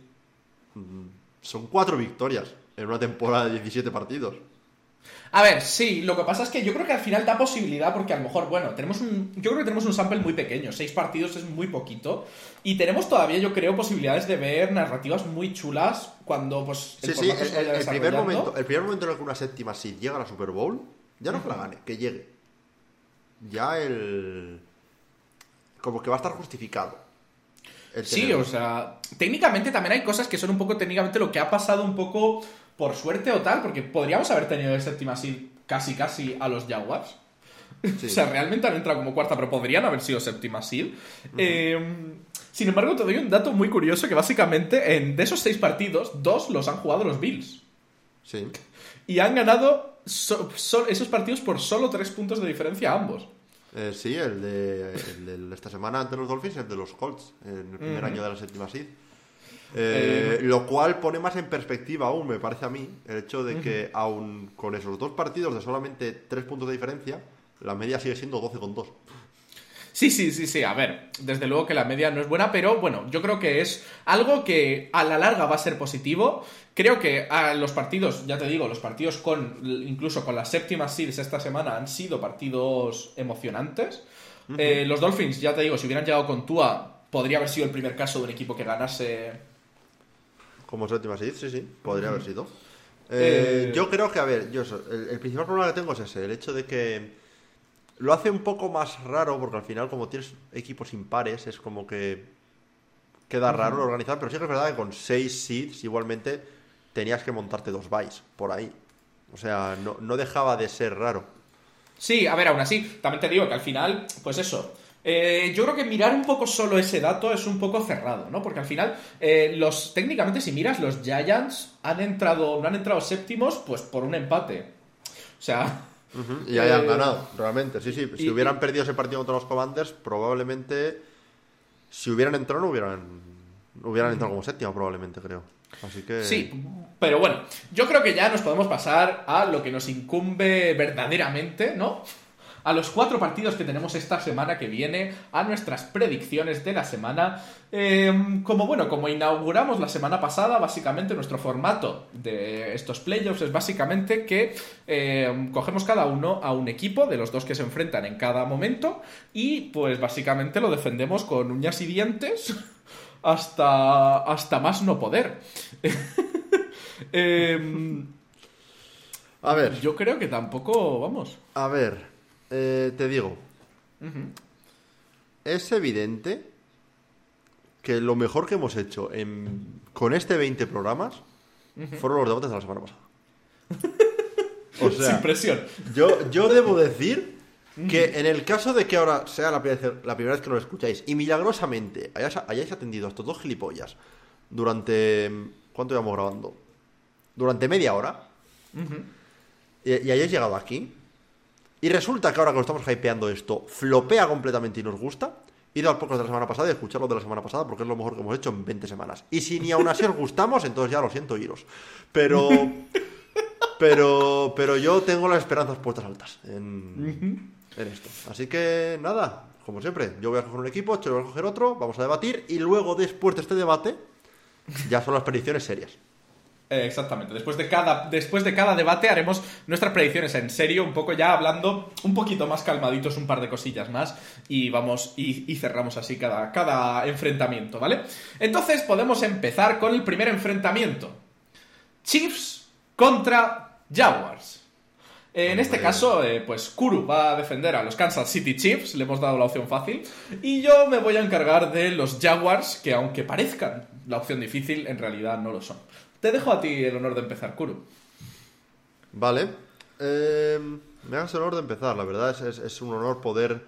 Son cuatro victorias en una temporada de 17 partidos. A ver, sí, lo que pasa es que yo creo que al final da posibilidad porque a lo mejor, bueno, tenemos un, yo creo que tenemos un sample muy pequeño, seis partidos es muy poquito y tenemos todavía, yo creo, posibilidades de ver narrativas muy chulas cuando, pues, Sí, sí, formato el, el- el primer momento, el primer momento en el que una séptima seed llega a la Super Bowl, ya no que la gane, que llegue. Ya el... Como que va a estar justificado. el Sí, o sea, técnicamente también hay cosas que son un poco técnicamente lo que ha pasado un poco por suerte o tal, porque podríamos haber tenido de séptima seed casi casi a los Jaguars. Sí. (laughs) O sea, realmente han entrado como cuarta, pero podrían haber sido séptima seed. Eh, sin embargo, te doy un dato muy curioso que básicamente en, de esos seis partidos, dos los han jugado los Bills. Sí. Y han ganado so- so- esos partidos por solo tres puntos de diferencia a ambos. Eh, sí, el de, el de esta semana ante los Dolphins, el de los Colts, en el primer año de la séptima seed. Eh, lo cual pone más en perspectiva aún, me parece a mí, el hecho de que aún con esos dos partidos de solamente tres puntos de diferencia, la media sigue siendo 12 con 2. Sí, sí, sí, sí. A ver, desde luego que la media no es buena, pero bueno, yo creo que es algo que a la larga va a ser positivo. Creo que a los partidos, ya te digo, los partidos con, incluso con las séptimas seeds esta semana han sido partidos emocionantes. Eh, los Dolphins, ya te digo, si hubieran llegado con Tua, podría haber sido el primer caso de un equipo que ganase. Como séptima seed, sí, sí, podría haber sido. Eh, Eh, Yo creo que, a ver, yo eso, el, el principal problema que tengo es ese, el hecho de que lo hace un poco más raro, porque al final, como tienes equipos impares, es como que queda raro organizar, pero sí que es verdad que con seis seeds igualmente tenías que montarte dos buys por ahí. O sea, no, no dejaba de ser raro. Sí, a ver, aún así, también te digo que al final, pues eso. Eh, yo creo que mirar un poco solo ese dato es un poco cerrado, ¿no? Porque al final, eh, los técnicamente, si miras, los Giants han entrado, no han entrado séptimos, pues por un empate. O sea, Y hayan Eh, ganado, realmente. Sí, sí. Si y- hubieran perdido ese partido contra los Commanders, probablemente si hubieran entrado no hubieran Hubieran entrado como séptima probablemente, creo. Así que... Sí, pero bueno, yo creo que ya nos podemos pasar a lo que nos incumbe verdaderamente, ¿no? A los cuatro partidos que tenemos esta semana que viene, a nuestras predicciones de la semana. Em, como bueno, como inauguramos la semana pasada, básicamente nuestro formato de estos playoffs es básicamente que em, cogemos cada uno a un equipo de los dos que se enfrentan en cada momento y pues básicamente lo defendemos con uñas y dientes hasta, hasta más no poder. (laughs) Em, A ver, yo creo que tampoco, vamos. a ver, eh, te digo, es evidente que lo mejor que hemos hecho en- con este 20 programas fueron los debates de la semana pasada. (laughs) O sea, Sin presión. Yo, yo debo decir que en el caso de que ahora sea la primera, vez- la primera vez que nos escucháis y milagrosamente hayáis, hayáis atendido a estos dos gilipollas durante... ¿Cuánto llevamos grabando? Durante media hora y, y hayáis llegado aquí y resulta que ahora que lo estamos hypeando esto flopea completamente y nos gusta, id al podcast de la semana pasada y escuchad lo de la semana pasada porque es lo mejor que hemos hecho en 20 semanas. Y si ni aún así os gustamos, entonces ya lo siento, iros. Pero... (laughs) Pero, pero yo tengo las esperanzas puestas altas en, en esto. Así que nada, como siempre, yo voy a coger un equipo, Chelo voy a coger otro, vamos a debatir y luego después de este debate ya son las predicciones serias. Eh, Exactamente. Después de, cada, después de cada debate haremos nuestras predicciones en serio, un poco ya hablando un poquito más calmaditos, un par de cosillas más, y vamos y, y cerramos así cada, cada enfrentamiento, ¿vale? Entonces podemos empezar con el primer enfrentamiento. Chiefs contra Jaguars. En este caso, eh, pues Kuru va a defender a los Kansas City Chiefs, le hemos dado la opción fácil, y yo me voy a encargar de los Jaguars, que aunque parezcan la opción difícil, en realidad no lo son. Te dejo a ti el honor de empezar, Kuru. Vale. Eh, me hagas el honor de empezar. La verdad es, es- es un honor poder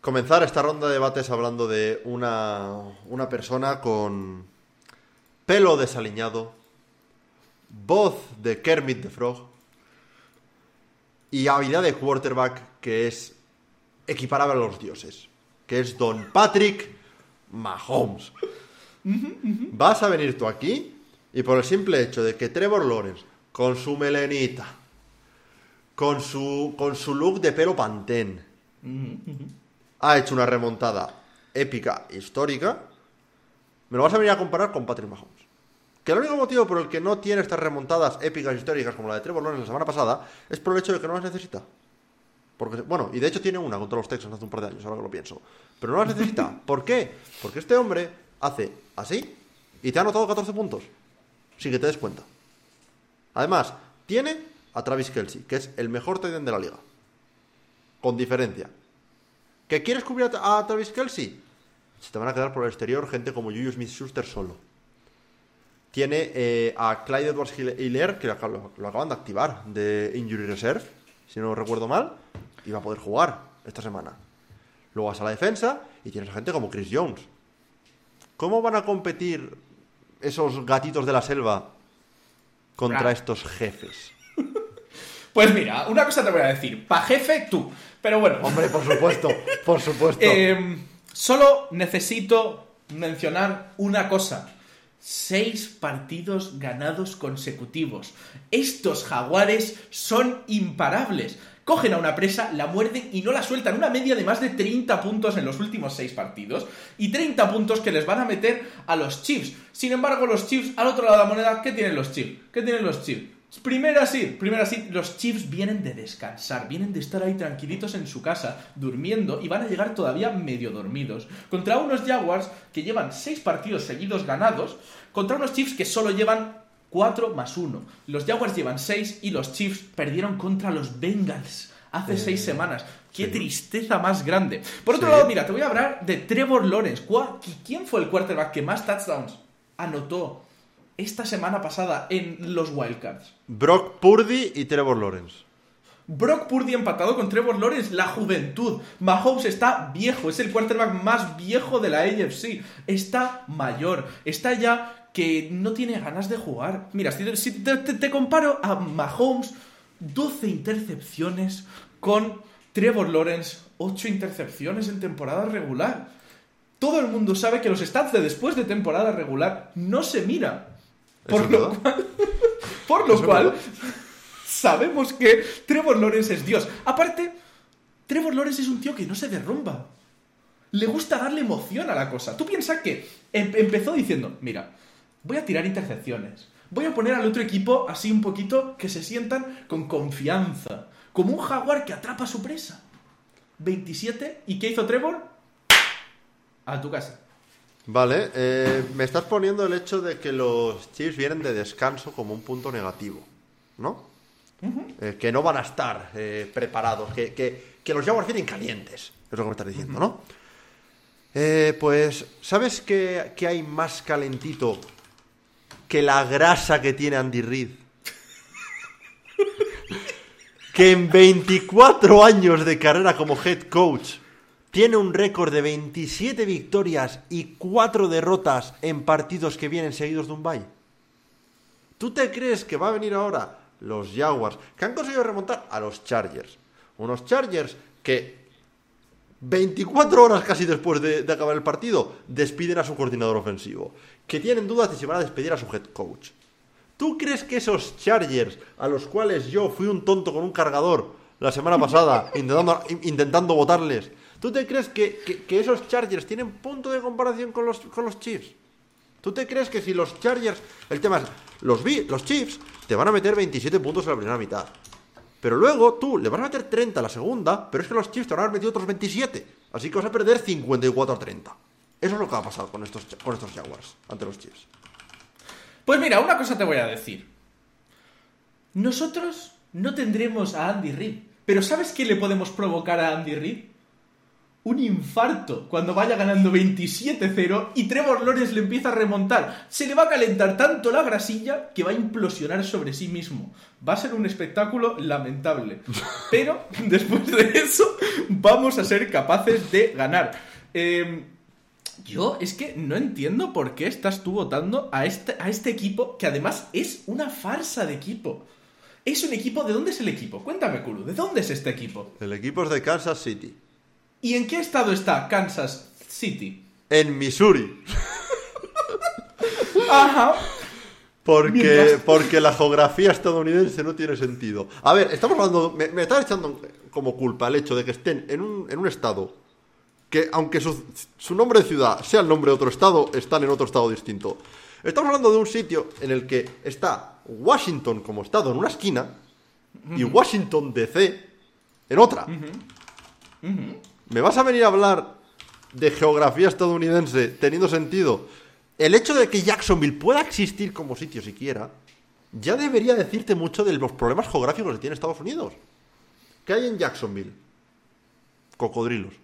comenzar esta ronda de debates hablando de una, una persona con pelo desaliñado, voz de Kermit the Frog y habilidad de quarterback que es equiparable a los dioses, que es Don Patrick Mahomes. Vas a venir tú aquí y por el simple hecho de que Trevor Lawrence, con su melenita, con su, con su look de pelo pantén, ha hecho una remontada épica, histórica, me lo vas a venir a comparar con Patrick Mahomes. Que el único motivo por el que no tiene estas remontadas épicas históricas como la de Trevor Lawrence la semana pasada es por el hecho de que no las necesita. Porque, bueno, y de hecho tiene una contra los Texans hace un par de años, ahora que lo pienso. Pero no las necesita. (laughs) ¿Por qué? Porque este hombre hace así y te ha anotado 14 puntos. Sin que te des cuenta. Además, tiene a Travis Kelsey, que es el mejor tight de la liga. Con diferencia. ¿Que quieres cubrir a, Travis Kelsey? Se te van a quedar por el exterior gente como Juju Smith-Schuster solo. Tiene eh, a Clyde Edwards Hiller, que lo, lo- lo acaban de activar de Injury Reserve, si no recuerdo mal, y va a poder jugar esta semana. Luego vas a la defensa y tienes a gente como Chris Jones. ¿Cómo van a competir esos gatitos de la selva contra Bra. estos jefes? Pues mira, una cosa te voy a decir. Pa' jefe, tú. Pero bueno. Hombre, por supuesto, por supuesto. (laughs) Eh, solo necesito mencionar una cosa. Seis partidos ganados consecutivos. Estos jaguares son imparables. Cogen a una presa, la muerden y no la sueltan. Una media de más de 30 puntos en los últimos seis partidos. Y 30 puntos que les van a meter a los Chiefs. Sin embargo, los Chiefs, al otro lado de la moneda, ¿qué tienen los Chiefs? ¿Qué tienen los Chiefs? Primera sí, primera sí, los Chiefs vienen de descansar, vienen de estar ahí tranquilitos en su casa, durmiendo, y van a llegar todavía medio dormidos. Contra unos Jaguars que llevan seis partidos seguidos ganados, contra unos Chiefs que solo llevan 4 más 1. Los Jaguars llevan 6 y los Chiefs perdieron contra los Bengals hace 6 semanas. Qué sí. tristeza más grande. Por otro Sí. lado, mira, te voy a hablar de Trevor Lawrence. ¿Cuá- ¿Quién fue el quarterback que más touchdowns anotó esta semana pasada en los Wildcards? Brock Purdy y Trevor Lawrence. Brock Purdy empatado con Trevor Lawrence, la juventud. Mahomes está viejo, es el quarterback más viejo de la AFC. Está mayor, está ya que no tiene ganas de jugar. Mira, si, si te, te- te comparo a Mahomes, 12 intercepciones con Trevor Lawrence, 8 intercepciones en temporada regular. todo el mundo sabe que los stats de después de temporada regular no se miran. (laughs) Por lo cual, por lo cual sabemos que Trevor Lawrence es Dios. Aparte, Trevor Lawrence es un tío que no se derrumba. Le gusta darle emoción a la cosa. Tú piensas que em- empezó diciendo, mira, voy a tirar intercepciones. Voy a poner al otro equipo así un poquito que se sientan con confianza. Como un jaguar que atrapa a su presa. 27. ¿Y qué hizo Trevor? A tu casa. Vale, eh, me estás poniendo el hecho de que los Chiefs vienen de descanso como un punto negativo, ¿no? Eh, que no van a estar eh, preparados, que, que- que los Jaguars vienen calientes, es lo que me estás diciendo, ¿no? Eh, pues, ¿sabes qué hay más calentito que la grasa que tiene Andy Reid? que en 24 años de carrera como head coach tiene un récord de 27 victorias y 4 derrotas en partidos que vienen seguidos de un bye. ¿Tú te crees que va a venir ahora los Jaguars, que han conseguido remontar a los Chargers? Unos Chargers que 24 horas casi después de, de acabar el partido despiden a su coordinador ofensivo, que tienen dudas de si van a despedir a su head coach. ¿Tú crees que esos Chargers, a los cuales yo fui un tonto con un cargador la semana pasada (laughs) intentando, intentando votarles, ¿tú te crees que, que- que esos Chargers tienen punto de comparación con los, con los Chiefs? ¿Tú te crees que si los Chargers, el tema es, los, los Chiefs te van a meter 27 puntos en la primera mitad? Pero luego tú le vas a meter 30 a la segunda, pero es que los Chiefs te van a haber metido otros 27. Así que vas a perder 54 a 30. Eso es lo que va a pasar con estos, con estos Jaguars ante los Chiefs. Pues mira, una cosa te voy a decir. Nosotros no tendremos a Andy Reid. Pero ¿sabes qué le podemos provocar a Andy Reid? Un infarto cuando vaya ganando 27-0 y Trevor Lawrence le empieza a remontar. Se le va a calentar tanto la grasilla que va a implosionar sobre sí mismo. Va a ser un espectáculo lamentable. Pero (laughs) después de eso vamos a ser capaces de ganar. Eh, yo es que no entiendo por qué estás tú votando a este, a este equipo que además es una farsa de equipo. Es un equipo. ¿De dónde es el equipo? Cuéntame, Kulu, ¿de dónde es este equipo? El equipo es de Kansas City. ¿Y en qué estado está Kansas City? En Missouri. Ajá. Porque, Mientras- porque la geografía estadounidense no tiene sentido. A ver, estamos hablando. Me, me estás echando como culpa el hecho de que estén en un, en un estado que, aunque su, su nombre de ciudad sea el nombre de otro estado, están en otro estado distinto. Estamos hablando de un sitio en el que está Washington como estado en una esquina y Washington DC en otra. ¿Me vas a venir a hablar de geografía estadounidense teniendo sentido? El hecho de que Jacksonville pueda existir como sitio siquiera ya debería decirte mucho de los problemas geográficos que tiene Estados Unidos. ¿Qué hay en Jacksonville? Cocodrilos.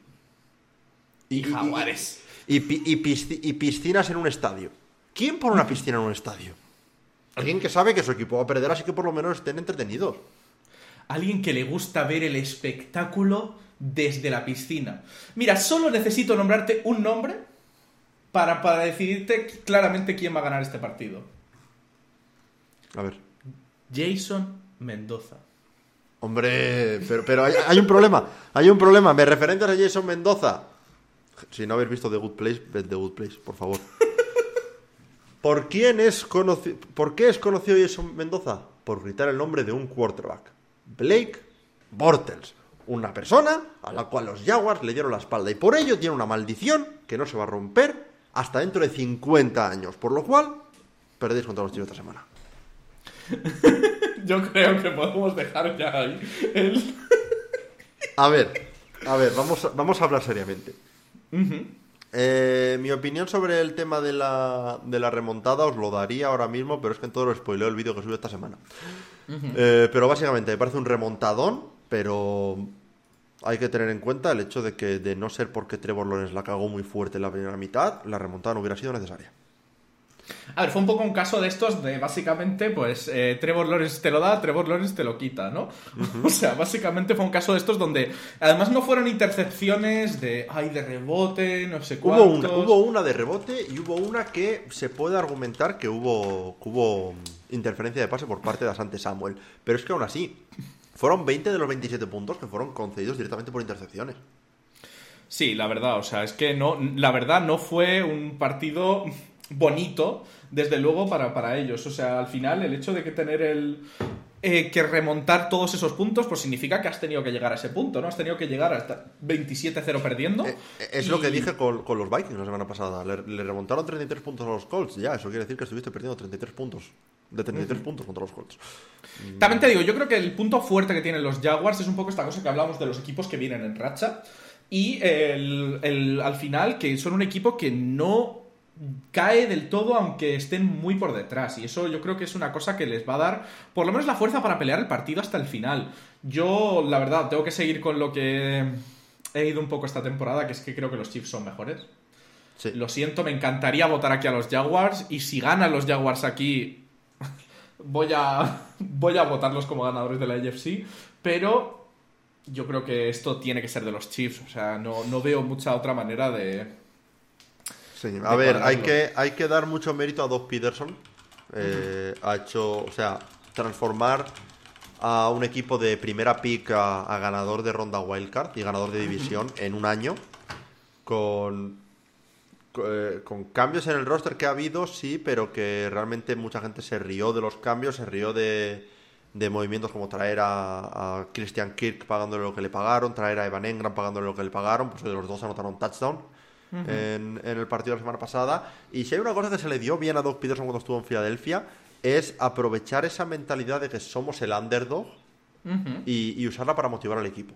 Y jaguares. Y, y pisci- y piscinas en un estadio. ¿Quién pone una (laughs) piscina en un estadio? Alguien que sabe que su equipo va a perder, así que por lo menos estén entretenidos. Alguien que le gusta ver el espectáculo desde la piscina. Mira, solo necesito nombrarte un nombre para, para decidirte claramente quién va a ganar este partido. A ver. Jason Mendoza. Hombre, pero, pero hay, hay un problema. Hay un problema. ¿Me referentes a Jason Mendoza? Si no habéis visto The Good Place, ved The Good Place, por favor. (laughs) ¿Por, quién es ¿Por qué es conocido Jason Mendoza? Por gritar el nombre de un quarterback. Blake Bortles. Una persona a la cual los Jaguars le dieron la espalda. Y por ello tiene una maldición que no se va a romper hasta dentro de 50 años. Por lo cual, perdéis contra los Chiefs esta semana. (laughs) Yo creo que podemos dejar ya ahí el... A ver, a ver, vamos a, vamos a hablar seriamente. Eh, mi opinión sobre el tema de la, de la remontada os lo daría ahora mismo, pero es que en todo lo spoileo el vídeo que subí esta semana. Eh, pero básicamente me parece un remontadón, pero hay que tener en cuenta el hecho de que de no ser porque Trevor Lawrence la cagó muy fuerte en la primera mitad, la remontada no hubiera sido necesaria. A ver, fue un poco un caso de estos de básicamente, pues eh, Trevor Lawrence te lo da, Trevor Lawrence te lo quita, ¿no? (laughs) O sea, básicamente fue un caso de estos donde además no fueron intercepciones de, ay, de rebote, no sé Hubo cuántos. una, hubo una de rebote y hubo una que se puede argumentar que hubo, que hubo interferencia de pase por parte de Asante Samuel. Pero es que aún así, fueron 20 de los 27 puntos que fueron concedidos directamente por intercepciones. Sí, la verdad, o sea, es que no, la verdad no fue un partido bonito, desde luego, para, para ellos. O sea, al final, el hecho de que tener el. eh, que remontar todos esos puntos, pues significa que has tenido que llegar a ese punto, ¿no? Has tenido que llegar hasta 27-0 perdiendo. Eh, eh, es lo que dije con, con los Vikings la semana pasada. Le, le remontaron 33 puntos a los Colts. Ya, eso quiere decir que estuviste perdiendo 33 puntos. De 33 puntos contra los Colts. También te digo, yo creo que el punto fuerte que tienen los Jaguars es un poco esta cosa que hablamos de los equipos que vienen en racha. Y el, el- al final, que son un equipo que no cae del todo aunque estén muy por detrás. Y eso yo creo que es una cosa que les va a dar por lo menos la fuerza para pelear el partido hasta el final. Yo, la verdad, tengo que seguir con lo que he ido un poco esta temporada, que es que creo que los Chiefs son mejores. Sí. Lo siento, me encantaría votar aquí a los Jaguars. Y si ganan los Jaguars aquí, voy a, voy a votarlos como ganadores de la AFC. Pero yo creo que esto tiene que ser de los Chiefs. O sea, no, no veo mucha otra manera de. Sí, a ver, hay que, hay que dar mucho mérito a Doug Peterson. Eh, Ha hecho, o sea, transformar a un equipo de primera pick a, a ganador de ronda wildcard y ganador de división en un año con, co- eh, con cambios en el roster que ha habido, sí, pero que realmente mucha gente se rió de los cambios, se rió de, de movimientos como traer a, a Christian Kirk pagándole lo que le pagaron, traer a Evan Engram pagándole lo que le pagaron, pues los dos anotaron touchdown en, en el partido de la semana pasada. Y si hay una cosa que se le dio bien a Doug Peterson cuando estuvo en Filadelfia, es aprovechar esa mentalidad de que somos el underdog y, y usarla para motivar al equipo.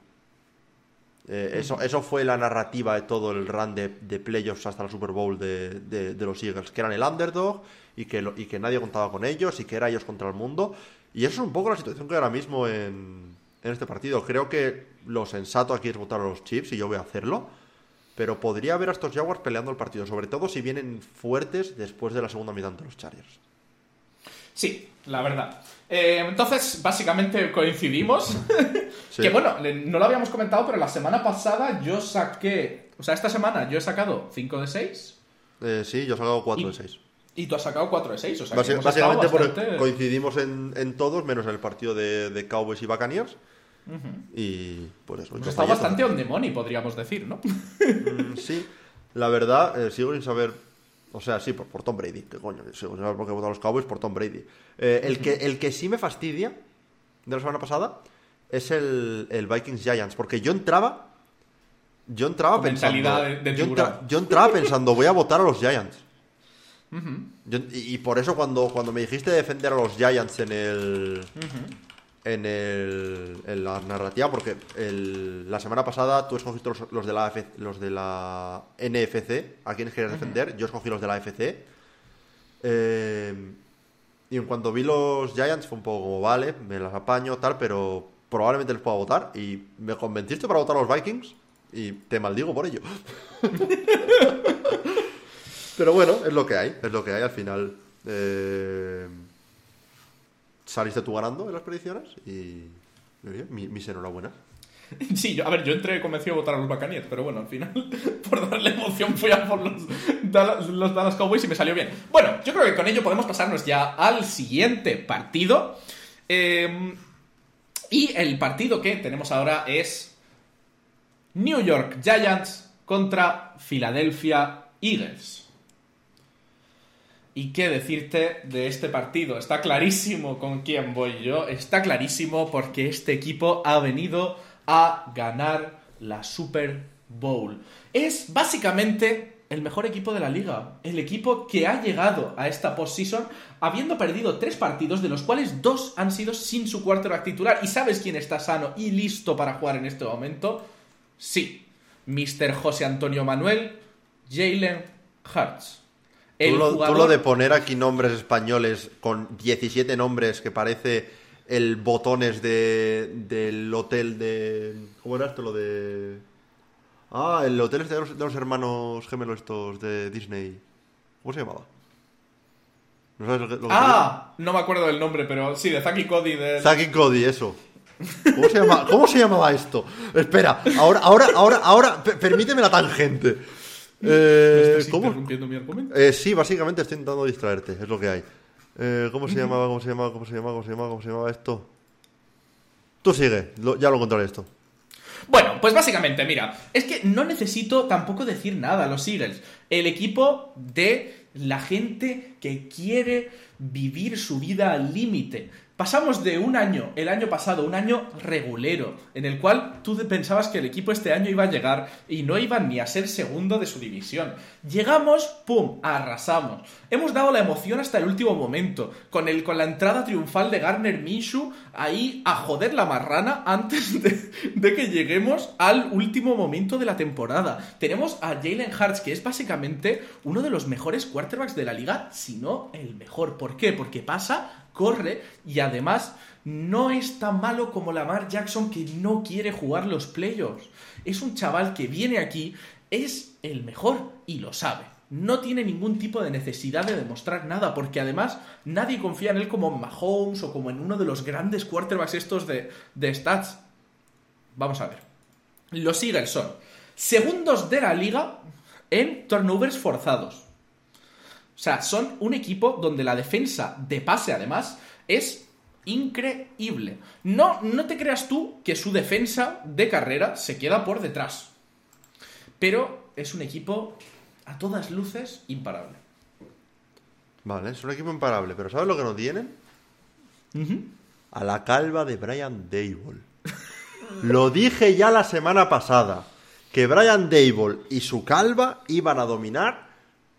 Eh, eso, eso fue la narrativa de todo el run de, de playoffs hasta la Super Bowl de, de- de los Eagles, que eran el underdog y que, lo- y que nadie contaba con ellos y que era ellos contra el mundo. Y eso es un poco la situación que hay ahora mismo en, en este partido. Creo que lo sensato aquí es votar a los Chiefs y yo voy a hacerlo. Pero podría haber a estos Jaguars peleando el partido, sobre todo si vienen fuertes después de la segunda mitad ante los Chargers. Sí, la verdad. Eh, entonces, básicamente coincidimos. (laughs) Sí. Que bueno, no lo habíamos comentado, pero la semana pasada yo saqué. O sea, esta semana yo he sacado 5 de 6 Eh, sí, yo he sacado 4 Y- de 6. y tú has sacado 4 de 6. O sea, Basi- básicamente coincidimos en, en todos, menos en el partido de, de Cowboys y Buccaneers. Y pues eso. Fallé bastante on the money, podríamos decir, ¿no? Mm, sí, la verdad, eh, sigo sin saber. O sea, sí, por, por Tom Brady. Que coño, sigo sin saber por qué he votado a los Cowboys por Tom Brady. Eh, el, que, el que sí me fastidia de la semana pasada es el, el Vikings Giants. Porque yo entraba. Yo entraba pensando. mentalidad de- de yo, entra- tiburón. yo entraba pensando, voy a votar a los Giants. Yo- y, y por eso cuando, cuando me dijiste defender a los Giants en el. En, el, en la narrativa, porque el- la semana pasada tú escogiste los, los de la AF los de la NFC, a quienes querías defender, yo escogí los de la AFC. Eh, y en cuanto vi los Giants fue un poco como, vale, me las apaño, tal, pero probablemente les pueda votar. Y me convenciste para votar a los Vikings y te maldigo por ello. (laughs) pero bueno, es lo que hay, es lo que hay al final. Eh, saliste tú ganando en las predicciones y mi- mis enhorabuenas. (laughs) Sí, a ver, yo entré convencido de votar a los Buccaneers, pero bueno, al final, (laughs) por darle emoción, fui a por los Dallas, los Cowboys y me salió bien. Bueno, yo creo que con ello podemos pasarnos ya al siguiente partido. Eh, y el partido que tenemos ahora es New York Giants contra Philadelphia Eagles. ¿Y qué decirte de este partido? Está clarísimo con quién voy yo. Está clarísimo porque este equipo ha venido a ganar la Super Bowl. Es básicamente el mejor equipo de la liga. El equipo que ha llegado a esta postseason habiendo perdido tres partidos, de los cuales dos han sido sin su quarterback titular. ¿Y sabes quién está sano y listo para jugar en este momento? Sí, Mr. José Antonio Manuel, Jalen Hurts. El Tú lo, tú jugador- lo de poner aquí nombres españoles con 17 nombres que parece el botones de, del hotel de... ¿Cómo era esto? Lo de... Ah, el hotel este de los, de los hermanos gemelos estos de Disney. ¿Cómo se llamaba? ¿No sabes lo que, lo que Ah, no me acuerdo del nombre, pero sí, de Zack y Cody. De... Zack y Cody, eso. ¿Cómo se, llama- cómo se llamaba esto? Espera, ahora, ahora, ahora, ahora, pe- permíteme la tangente. (laughs) Eh, ¿Estás ¿Cómo? interrumpiendo mi argumento? Eh, sí, básicamente estoy intentando distraerte, es lo que hay. Eh, ¿Cómo se llamaba? ¿Cómo se llamaba? ¿Cómo se llamaba? ¿Cómo se llamaba? ¿Cómo se llamaba esto? Tú sigue, lo- ya lo encontraré esto. Bueno, pues básicamente, mira, es que no necesito tampoco decir nada a los Eagles. El equipo de la gente que quiere vivir su vida al límite. Pasamos de un año, el año pasado, un año regulero, en el cual tú pensabas que el equipo este año iba a llegar y no iba ni a ser segundo de su división. Llegamos, ¡pum!, arrasamos. Hemos dado la emoción hasta el último momento, con, el, con la entrada triunfal de Garner Minshew ahí a joder la marrana antes de, de que lleguemos al último momento de la temporada. Tenemos a Jalen Hurts, que es básicamente uno de los mejores quarterbacks de la liga, si no el mejor. ¿Por qué? Porque pasa corre y además no es tan malo como Lamar Jackson que no quiere jugar los playoffs. Es un chaval que viene aquí, es el mejor y lo sabe. No tiene ningún tipo de necesidad de demostrar nada, porque además nadie confía en él como en Mahomes o como en uno de los grandes quarterbacks estos de, de stats. Vamos a ver. Los Eagles son segundos de la liga en turnovers forzados. O sea, son un equipo donde la defensa de pase, además, es increíble. No, no te creas tú que su defensa de carrera se queda por detrás. Pero es un equipo a todas luces imparable. Vale, es un equipo imparable, pero ¿sabes lo que no tienen? A la calva de Brian Dable. lo dije ya la semana pasada, que Brian Dable y su calva iban a dominar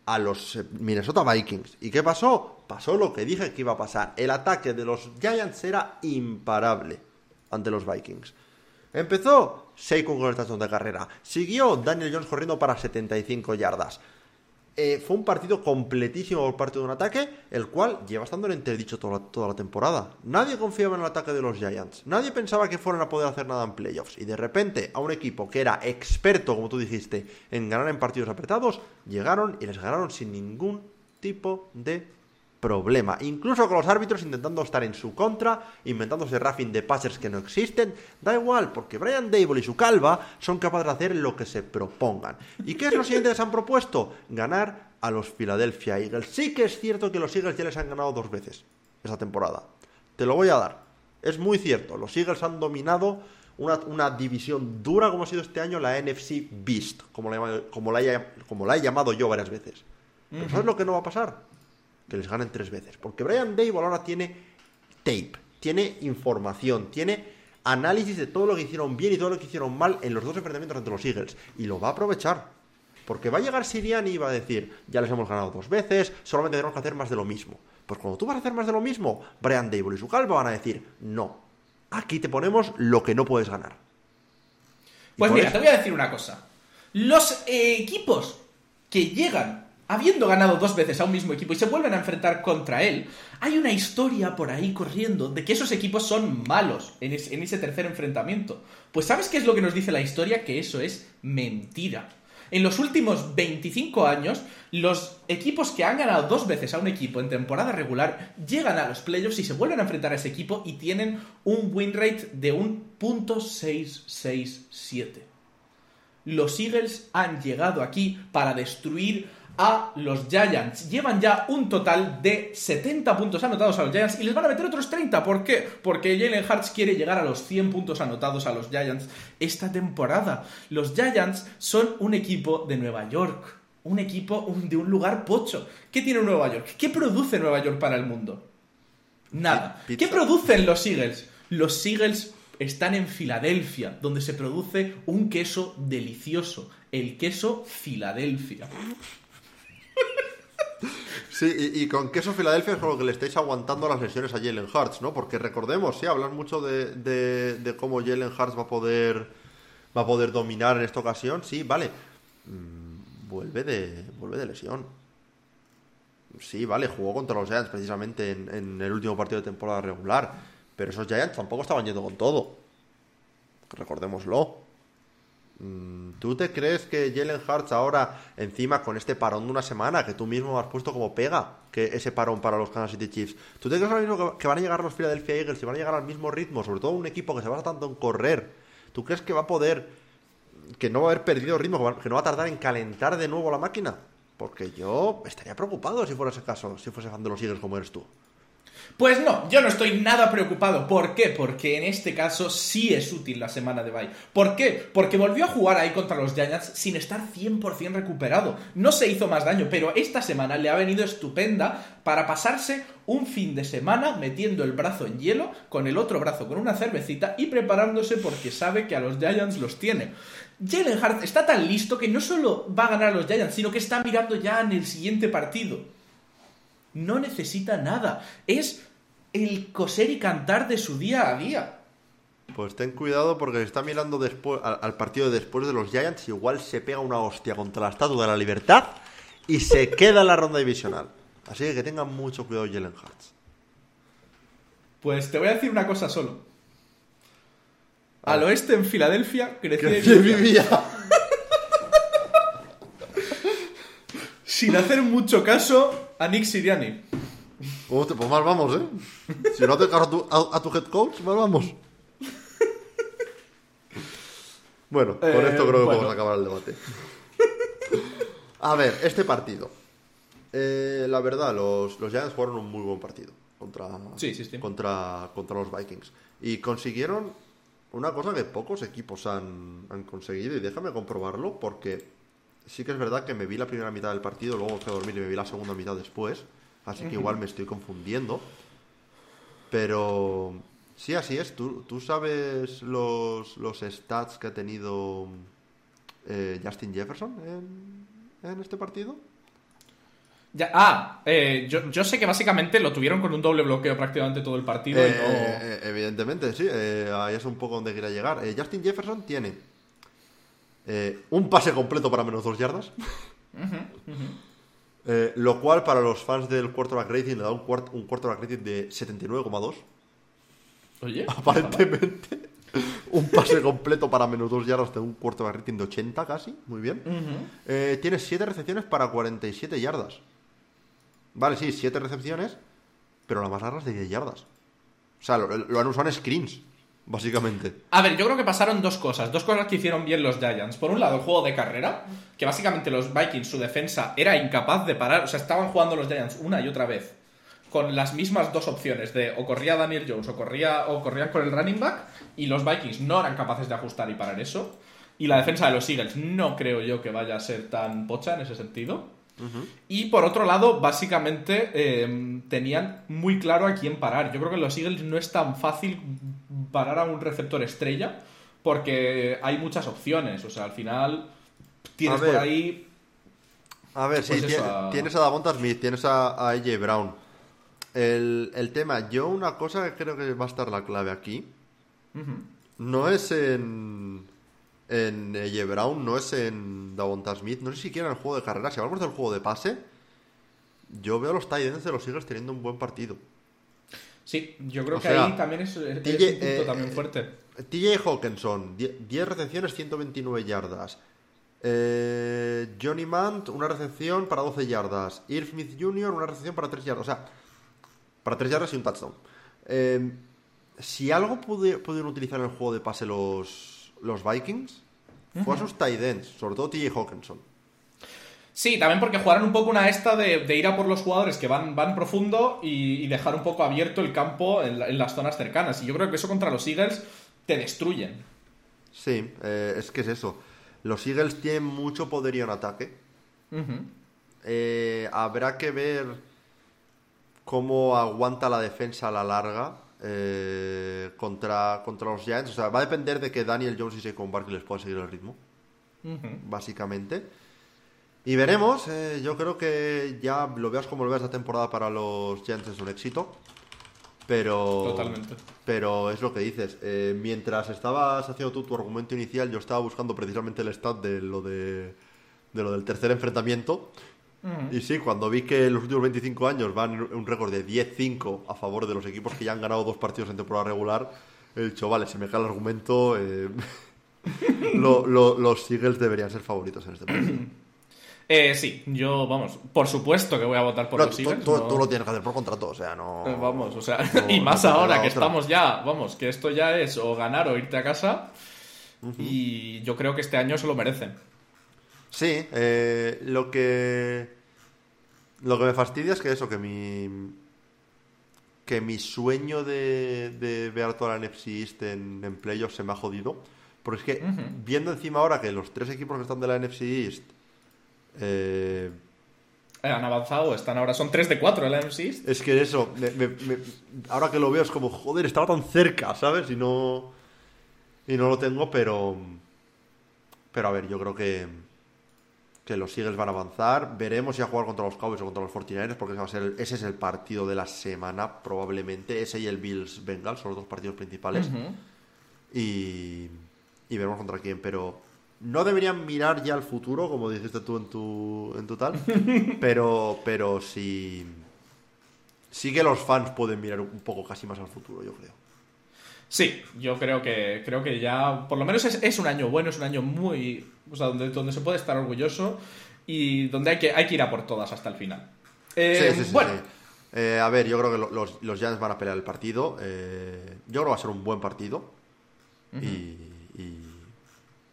a los eh, Minnesota Vikings. ¿Y qué pasó? Pasó lo que dije que iba a pasar. El ataque de los Giants era imparable ante los Vikings. Empezó Saquon con el de carrera. Siguió Daniel Jones corriendo para 75 yardas. Eh, fue un partido completísimo por parte de un ataque, el cual lleva estando en entredicho toda, toda, la temporada. Nadie confiaba en el ataque de los Giants. Nadie pensaba que fueran a poder hacer nada en playoffs. Y de repente, a un equipo que era experto, como tú dijiste, en ganar en partidos apretados, llegaron y les ganaron sin ningún tipo de problema. Incluso con los árbitros intentando estar en su contra, inventándose raffing de passers que no existen. Da igual, porque Brian Dable y su calva son capaces de hacer lo que se propongan. ¿Y qué es lo siguiente que se han propuesto? Ganar a los Philadelphia Eagles. Sí que es cierto que los Eagles ya les han ganado dos veces esa temporada. Te lo voy a dar. Es muy cierto. Los Eagles han dominado una, división dura como ha sido este año la NFC Beast, como la, como la, he, como la he llamado yo varias veces. Pero ¿sabes lo que no va a pasar? Que les ganen tres veces. Porque Brian Dable ahora tiene tape, tiene información, tiene análisis de todo lo que hicieron bien y todo lo que hicieron mal en los dos enfrentamientos entre los Eagles. Y lo va a aprovechar. Porque va a llegar Siriani y va a decir, ya les hemos ganado dos veces, solamente tenemos que hacer más de lo mismo. Pues cuando tú vas a hacer más de lo mismo, Brian Dable y su calva van a decir, no, aquí te ponemos lo que no puedes ganar. Pues mira, te voy a decir una cosa. Los equipos que llegan habiendo ganado dos veces a un mismo equipo y se vuelven a enfrentar contra él, hay una historia por ahí corriendo de que esos equipos son malos en, ese tercer enfrentamiento. Pues ¿sabes qué es lo que nos dice la historia? Que eso es mentira. En los últimos 25 años, los equipos que han ganado dos veces a un equipo en temporada regular llegan a los playoffs y se vuelven a enfrentar a ese equipo y tienen un win rate de un .667. Los Eagles han llegado aquí para destruir a los Giants. Llevan ya un total de 70 puntos anotados a los Giants y les van a meter otros 30. ¿Por qué? Porque Jalen Hurts quiere llegar a los 100 puntos anotados a los Giants esta temporada. Los Giants son un equipo de Nueva York. Un equipo de un lugar pocho. ¿Qué tiene Nueva York? ¿Qué produce Nueva York para el mundo? Nada. ¿Qué producen los Eagles? Los Eagles están en Filadelfia, donde se produce un queso delicioso, el queso Filadelfia. Sí, y, con queso Filadelfia es con lo que le estáis aguantando las lesiones a Jalen Hurts, ¿no? Porque recordemos, sí, hablan mucho de, cómo Jalen Hurts va a poder va a poder dominar en esta ocasión. Sí, vale. Mm, vuelve de vuelve de lesión. Sí, vale, jugó contra los Giants precisamente en, en el último partido de temporada regular. Pero esos Giants tampoco estaban yendo con todo. Recordémoslo. Mm, ¿Tú te crees que Jalen Hurts ahora, encima con este parón de una semana, que tú mismo has puesto como pega, que ese parón para los Kansas City Chiefs, ¿tú te crees ahora mismo que van a llegar los Philadelphia Eagles y van a llegar al mismo ritmo, sobre todo un equipo que se basa tanto en correr? ¿Tú crees que va a poder, que no va a haber perdido ritmo, que no va a tardar en calentar de nuevo la máquina? Porque yo estaría preocupado si fuera ese caso, si fuese fan de los Eagles como eres tú. Pues no, yo no estoy nada preocupado. ¿Por qué? Porque en este caso sí es útil la semana de bye. ¿Por qué? Porque volvió a jugar ahí contra los Giants sin estar 100% recuperado. No se hizo más daño, pero esta semana le ha venido estupenda para pasarse un fin de semana metiendo el brazo en hielo, con el otro brazo con una cervecita y preparándose porque sabe que a los Giants los tiene. Jalen Hart está tan listo que no solo va a ganar a los Giants, sino que está mirando ya en el siguiente partido no necesita nada. Es el coser y cantar de su día a día. Pues ten cuidado porque está mirando después al, partido después de los Giants. Igual se pega una hostia contra la Estatua de la Libertad y se (laughs) queda en la ronda divisional. Así que que tengan mucho cuidado Jalen Hurts. Pues te voy a decir una cosa solo. Al oeste en Filadelfia crece vivía. Sin hacer mucho caso a Nick Siriani. pues mal vamos, ¿eh? Si no te caso a tu, head coach, mal vamos. Bueno, con esto creo que eh, podemos acabar el debate. A ver, este partido. Eh, la verdad, los, los Giants jugaron un muy buen partido contra, contra, contra los Vikings. Y consiguieron una cosa que pocos equipos han, han conseguido. Y déjame comprobarlo porque sí que es verdad que me vi la primera mitad del partido, luego fui a dormir y me vi la segunda mitad después. Así que igual me estoy confundiendo. Pero sí, así es. ¿Tú, tú sabes los, los stats que ha tenido eh, Justin Jefferson en, en, este partido? Ya, ah, eh, yo, yo, sé que básicamente lo tuvieron con un doble bloqueo prácticamente todo el partido. Eh, evidentemente, sí. ahí es un poco donde quería llegar. Justin Jefferson tiene un pase completo para menos dos yardas. (laughs) Eh, lo cual para los fans del quarterback rating le da un, cuart un quarterback rating de 79,2. Oye. (laughs) Aparentemente. (laughs) un pase completo para menos 2 yardas de un quarterback rating de 80 casi. Muy bien. Eh, tiene 7 recepciones para 47 yardas. Vale, sí, 7 recepciones. Pero la más larga es de 10 yardas. O sea, lo, lo han usado en screens básicamente. A ver, yo creo que pasaron dos cosas, dos cosas que hicieron bien los Giants. Por un lado, el juego de carrera, que básicamente los Vikings, su defensa era incapaz de parar, o sea, estaban jugando los Giants una y otra vez con las mismas dos opciones de o corría Daniel Jones o corría o corrían con el running back y los Vikings no eran capaces de ajustar y parar eso. Y la defensa de los Eagles no creo yo que vaya a ser tan pocha en ese sentido. Y por otro lado, básicamente eh, tenían muy claro a quién parar. Yo creo que los Eagles no es tan fácil parar a un receptor estrella porque hay muchas opciones. O sea, al final tienes por ahí. A ver, sí, pues tienes, a Davonta Smith, tienes a, AJ Brown. El, tema, yo una cosa que creo que va a estar la clave aquí, no es en en AJ Brown, no es en Davonta Smith, no sé siquiera en el juego de carrera. Si hablamos del juego de pase, yo veo a los Titans de los Eagles teniendo un buen partido. Sí, yo creo que ahí también es, un punto eh, también fuerte. TJ Hawkinson, 10 recepciones, 129 yardas. Eh, Johnny Mant, una recepción para 12 yardas. Irv Smith Jr., una recepción para 3 yardas. O sea, para 3 yardas y un touchdown. Eh, si algo pudieron utilizar en el juego de pase los, los Vikings fue a sus tight ends, sobre todo TJ Hawkinson. Sí, también porque jugaron un poco una esta de, ir a por los jugadores que van, van profundo y, dejar un poco abierto el campo en, las zonas cercanas. Y yo creo que eso contra los Eagles te destruyen. Sí, eh, es que es eso. Los Eagles tienen mucho poderío en ataque. Eh, habrá que ver cómo aguanta la defensa a la larga eh, contra, contra los Giants. O sea, va a depender de que Daniel Jones y Saquon Barkley les puedan seguir el ritmo. Básicamente. Y veremos. Eh, yo creo que ya lo veas como lo veas la temporada para los Giants es un éxito. Pero. Totalmente. Pero es lo que dices. Eh, mientras estabas haciendo tú tu argumento inicial, yo estaba buscando precisamente el stat de lo de, de lo del tercer enfrentamiento. Y sí, cuando vi que en los últimos 25 años van un récord de 10-5 a favor de los equipos que ya han ganado dos partidos en temporada regular, he dicho, vale, se me cae el argumento. Eh, (laughs) los Eagles deberían ser favoritos en este partido. (clears throat) Eh, sí, yo, vamos, por supuesto que voy a votar por los Eagles. Tú, lo tienes que hacer por contrato, o sea, no. Eh, vamos, o sea, (laughs) y más ahora que estamos ya, vamos, que esto ya es o ganar o irte a casa. Y yo creo que este año se lo merecen. Sí, eh, lo que lo que me fastidia es que eso, que mi que mi sueño de, de ver toda la NFC East en, en playoffs se me ha jodido. Porque es que, viendo encima ahora que los tres equipos que están de la NFC East eh, Eh, Han avanzado, están ahora, son 3 de 4 en la NFC East. Es que eso, me- me- me- ahora que lo veo es como, joder, estaba tan cerca, ¿sabes? Y no, y no lo tengo, pero... Pero a ver, yo creo que, que los Eagles van a avanzar. Veremos si a jugar contra los Cowboys o contra los 49ers, porque ese, va a ser el- ese es el partido de la semana, probablemente. Ese y el Bills Bengals son los dos partidos principales. Y, y veremos contra quién, pero no deberían mirar ya al futuro, como dijiste tú en tu, en tu tal, (laughs) pero, pero sí, sí que los fans pueden mirar un poco casi más al futuro, yo creo. Sí, yo creo que creo que ya, por lo menos es, es un año bueno, es un año muy, o sea, donde, donde se puede estar orgulloso y donde hay que, hay que ir a por todas hasta el final. Eh, Sí, sí, sí, bueno, sí. Eh, a ver, yo creo que lo- los, los Giants van a pelear el partido. eh, yo creo que va a ser un buen partido. y, y,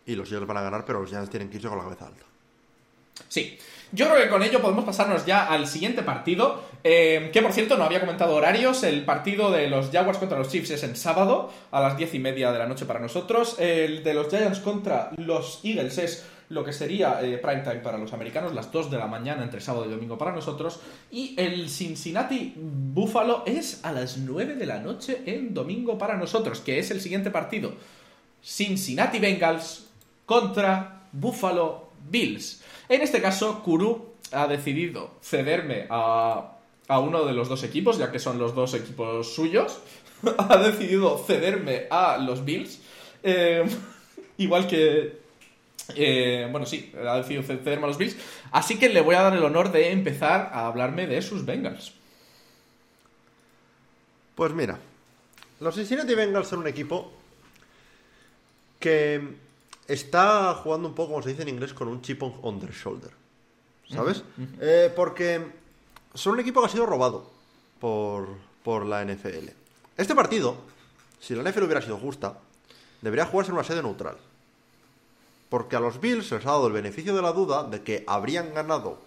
y los Eagles van a ganar, pero los Giants tienen que irse con la cabeza alta. Sí, yo creo que con ello podemos pasarnos ya al siguiente partido, eh, que por cierto no había comentado horarios, el partido de los Jaguars contra los Chiefs es en sábado a las diez y media de la noche para nosotros, el de los Giants contra los Eagles es lo que sería eh, prime time para los americanos, las 2 de la mañana entre sábado y domingo para nosotros, y el Cincinnati Buffalo es a las 9 de la noche en domingo para nosotros, que es el siguiente partido. Cincinnati Bengals contra Buffalo Bills. En este caso, Kuru ha decidido cederme a, a uno de los dos equipos, ya que son los dos equipos suyos. (laughs) ha decidido cederme a los Bills. Eh, (laughs) igual que. eh, bueno, sí, ha decidido cederme a los Bills. Así que le voy a dar el honor de empezar a hablarme de sus Bengals. Pues mira, los Cincinnati Bengals son un equipo que está jugando un poco, como se dice en inglés, con un chip on, on their shoulder. ¿Sabes? Eh, porque son un equipo que ha sido robado por, por la NFL. Este partido, si la NFL hubiera sido justa, debería jugarse en una sede neutral. Porque a los Bills se les ha dado el beneficio de la duda de que habrían ganado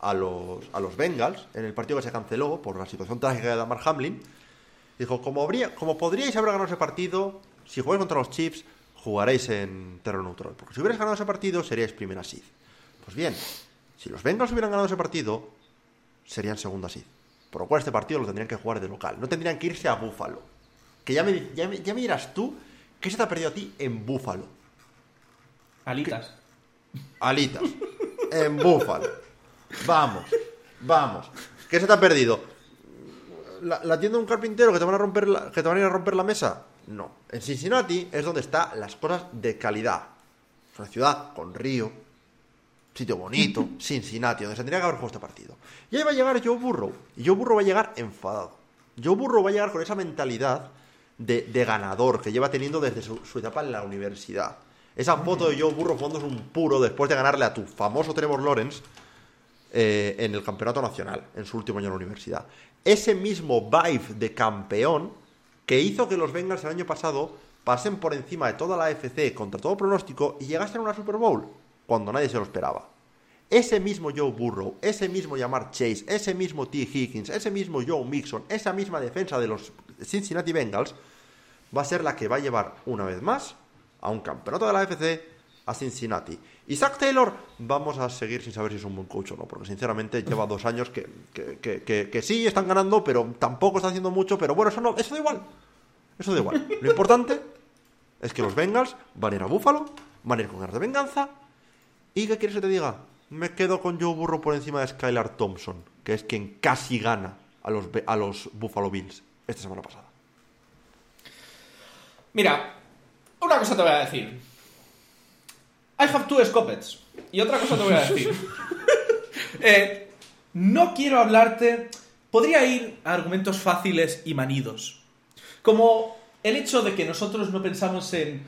a los, a los Bengals en el partido que se canceló por la situación trágica de Damar Hamlin. Dijo, como, habría, como podríais haber ganado ese partido, si jugáis contra los Chiefs, jugaréis en terreno neutral. Porque si hubierais ganado ese partido, seríais primera seed. Pues bien, si los Bengals hubieran ganado ese partido, serían segunda seed. Por lo cual este partido lo tendrían que jugar de local. No tendrían que irse a Búfalo. Que ya me, ya me, ya me dirás tú qué se te ha perdido a ti en Búfalo. Alitas. Alitas. En Búfalo. Vamos, vamos. ¿Qué se te ha perdido? ¿La, la tienda de un carpintero que te van a romper la, que te van a ir a romper la mesa? No. En Cincinnati es donde están las cosas de calidad. Es una ciudad con río, sitio bonito, (laughs) Cincinnati, donde se tendría que haber jugado este partido. Y ahí va a llegar Joe Burrow. Y Joe Burrow va a llegar enfadado. Joe Burrow va a llegar con esa mentalidad de, de ganador que lleva teniendo desde su, su etapa en la universidad. Esa foto de Joe Burrow fumándose un puro después de ganarle a tu famoso Trevor Lawrence eh, en el campeonato nacional, en su último año en la universidad. Ese mismo vibe de campeón que hizo que los Bengals el año pasado pasen por encima de toda la AFC contra todo pronóstico y llegasen a una Super Bowl cuando nadie se lo esperaba. Ese mismo Joe Burrow, ese mismo Jamar Chase, ese mismo T. Higgins, ese mismo Joe Mixon, esa misma defensa de los Cincinnati Bengals va a ser la que va a llevar una vez más a un campeonato de la AFC a Cincinnati. Zach Taylor, vamos a seguir sin saber si es un buen coach o no, porque sinceramente lleva dos años que, que, que- que- sí están ganando, pero tampoco está haciendo mucho, pero bueno, eso, no, eso da igual. Eso da igual. Lo importante es que los Bengals van a ir a Buffalo, van a ir con ganas de venganza. ¿Y qué quieres que te diga? Me quedo con Joe Burrow por encima de Skylar Thompson, que es quien casi gana a los, a los Buffalo Bills esta semana pasada. Mira, una cosa te voy a decir. I have two scopets. Y otra cosa te voy a decir. (laughs) Eh, no quiero hablarte. Podría ir a argumentos fáciles y manidos. Como el hecho de que nosotros no pensamos en.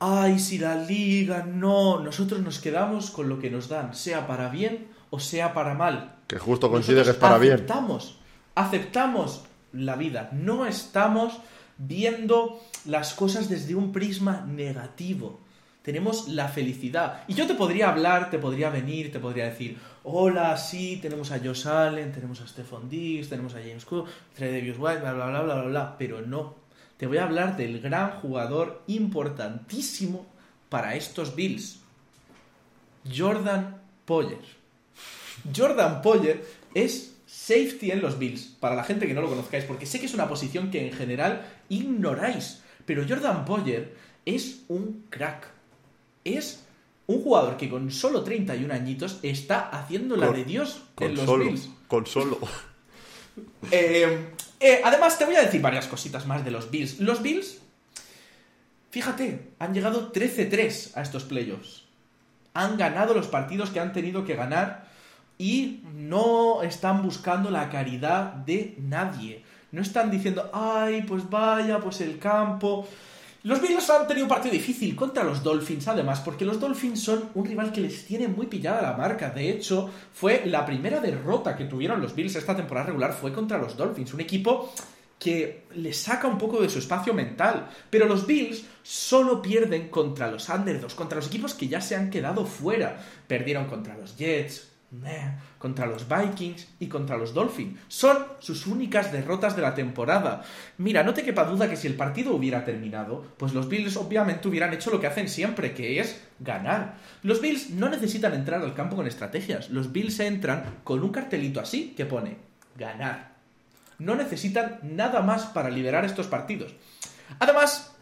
Ay, si la liga. No, nosotros nos quedamos con lo que nos dan, sea para bien o sea para mal. Que justo coincide que es para bien. aceptamos, aceptamos la vida. No estamos viendo las cosas desde un prisma negativo. Tenemos la felicidad. Y yo te podría hablar, te podría venir, te podría decir, hola, sí, tenemos a Josh Allen, tenemos a Stephon Diggs, tenemos a James Cook, Davis White, bla, bla, bla, bla, bla, bla, pero no. Te voy a hablar del gran jugador importantísimo para estos Bills. Jordan Poyer. Jordan Poyer es safety en los Bills, para la gente que no lo conozcáis, porque sé que es una posición que en general ignoráis, pero Jordan Poyer es un crack es un jugador que con solo 31 añitos está haciendo la de Dios en los Bills. Con solo. (laughs) Eh, eh, además, te voy a decir varias cositas más de los Bills. Los Bills, fíjate, han llegado 13-3 a estos playoffs. Han ganado los partidos que han tenido que ganar y no están buscando la caridad de nadie. No están diciendo, ay, pues vaya, pues el campo. Los Bills han tenido un partido difícil contra los Dolphins, además, porque los Dolphins son un rival que les tiene muy pillada la marca. De hecho, fue la primera derrota que tuvieron los Bills esta temporada regular fue contra los Dolphins, un equipo que les saca un poco de su espacio mental. Pero los Bills solo pierden contra los underdogs, contra los equipos que ya se han quedado fuera. Perdieron contra los Jets, contra los Vikings y contra los Dolphins. Son sus únicas derrotas de la temporada. Mira, no te quepa duda que si el partido hubiera terminado, pues los Bills obviamente hubieran hecho lo que hacen siempre, que es ganar. Los Bills no necesitan entrar al campo con estrategias. Los Bills entran con un cartelito así que pone ganar. No necesitan nada más para liberar estos partidos. Además,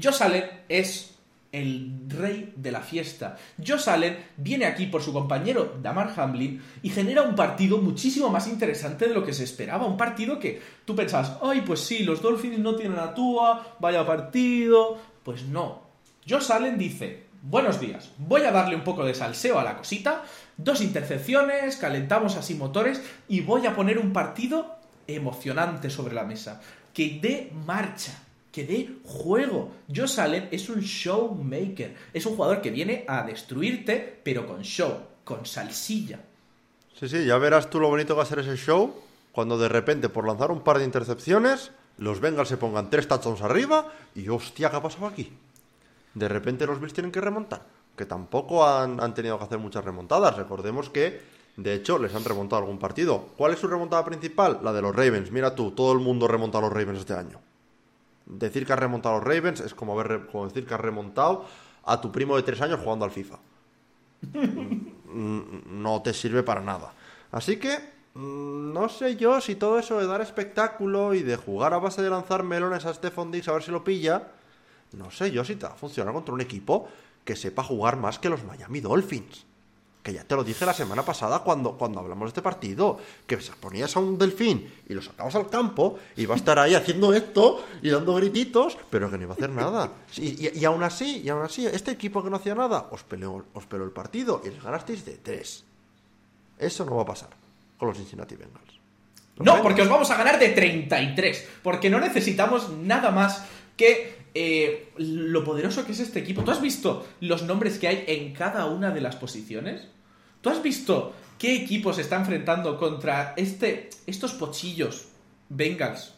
Josh Allen es el rey de la fiesta. Josh Allen viene aquí por su compañero Damar Hamlin y genera un partido muchísimo más interesante de lo que se esperaba. Un partido que tú pensabas, ay, pues sí, los Dolphins no tienen a Tua, vaya partido. Pues no. Josh Allen dice, buenos días, voy a darle un poco de salseo a la cosita, dos intercepciones, calentamos así motores y voy a poner un partido emocionante sobre la mesa, que dé marcha que dé juego. Josh Allen es un showmaker. Es un jugador que viene a destruirte, pero con show, con salsilla. Sí, sí, ya verás tú lo bonito que va a ser ese show cuando de repente, por lanzar un par de intercepciones, los Bengals se pongan tres touchdowns arriba y hostia, ¿qué ha pasado aquí? De repente los Bills tienen que remontar, que tampoco han tenido que hacer muchas remontadas. Recordemos que, de hecho, les han remontado algún partido. ¿Cuál es su remontada principal? La de los Ravens. Mira tú, todo el mundo remonta a los Ravens este año. Decir que has remontado a los Ravens es como, decir que has remontado a tu primo de tres años jugando al FIFA. Mm, no te sirve para nada. Así que mm, no sé yo si todo eso de dar espectáculo y de jugar a base de lanzar melones a Stephon Diggs a ver si lo pilla, no sé yo si te va a funcionar contra un equipo que sepa jugar más que los Miami Dolphins. Que ya te lo dije la semana pasada cuando, cuando hablamos de este partido, que ponías a un delfín y lo sacabas al campo y va a estar ahí haciendo esto y dando grititos, pero que no iba a hacer nada. Y, aún así, y aún así, este equipo que no hacía nada, os peleó, os peleó el partido y les ganasteis de tres. Eso no va a pasar con los Cincinnati Bengals. no, porque os vamos a ganar de 33, porque no necesitamos nada más que eh, lo poderoso que es este equipo. ¿Tú has visto los nombres que hay en cada una de las posiciones? ¿Tú has visto qué equipo se está enfrentando contra este, estos pochillos Bengals?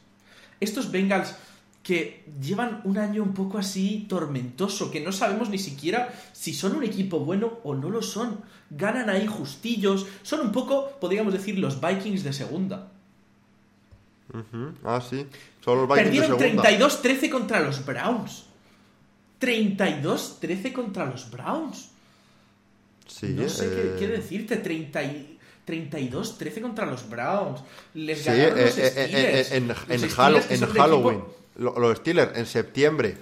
Estos Bengals que llevan un año un poco así tormentoso, que no sabemos ni siquiera si son un equipo bueno o no lo son. Ganan ahí justillos, son un poco, podríamos decir, los Vikings de segunda. Ah, sí. Perdieron 32-13 contra los Browns. 32-13 contra los Browns. Sí, no sé qué, qué, eh, decirte. 32-13 contra los Browns. Les ganaron los eh, eh, Steelers. en, en, Halloween. Los Steelers, en septiembre.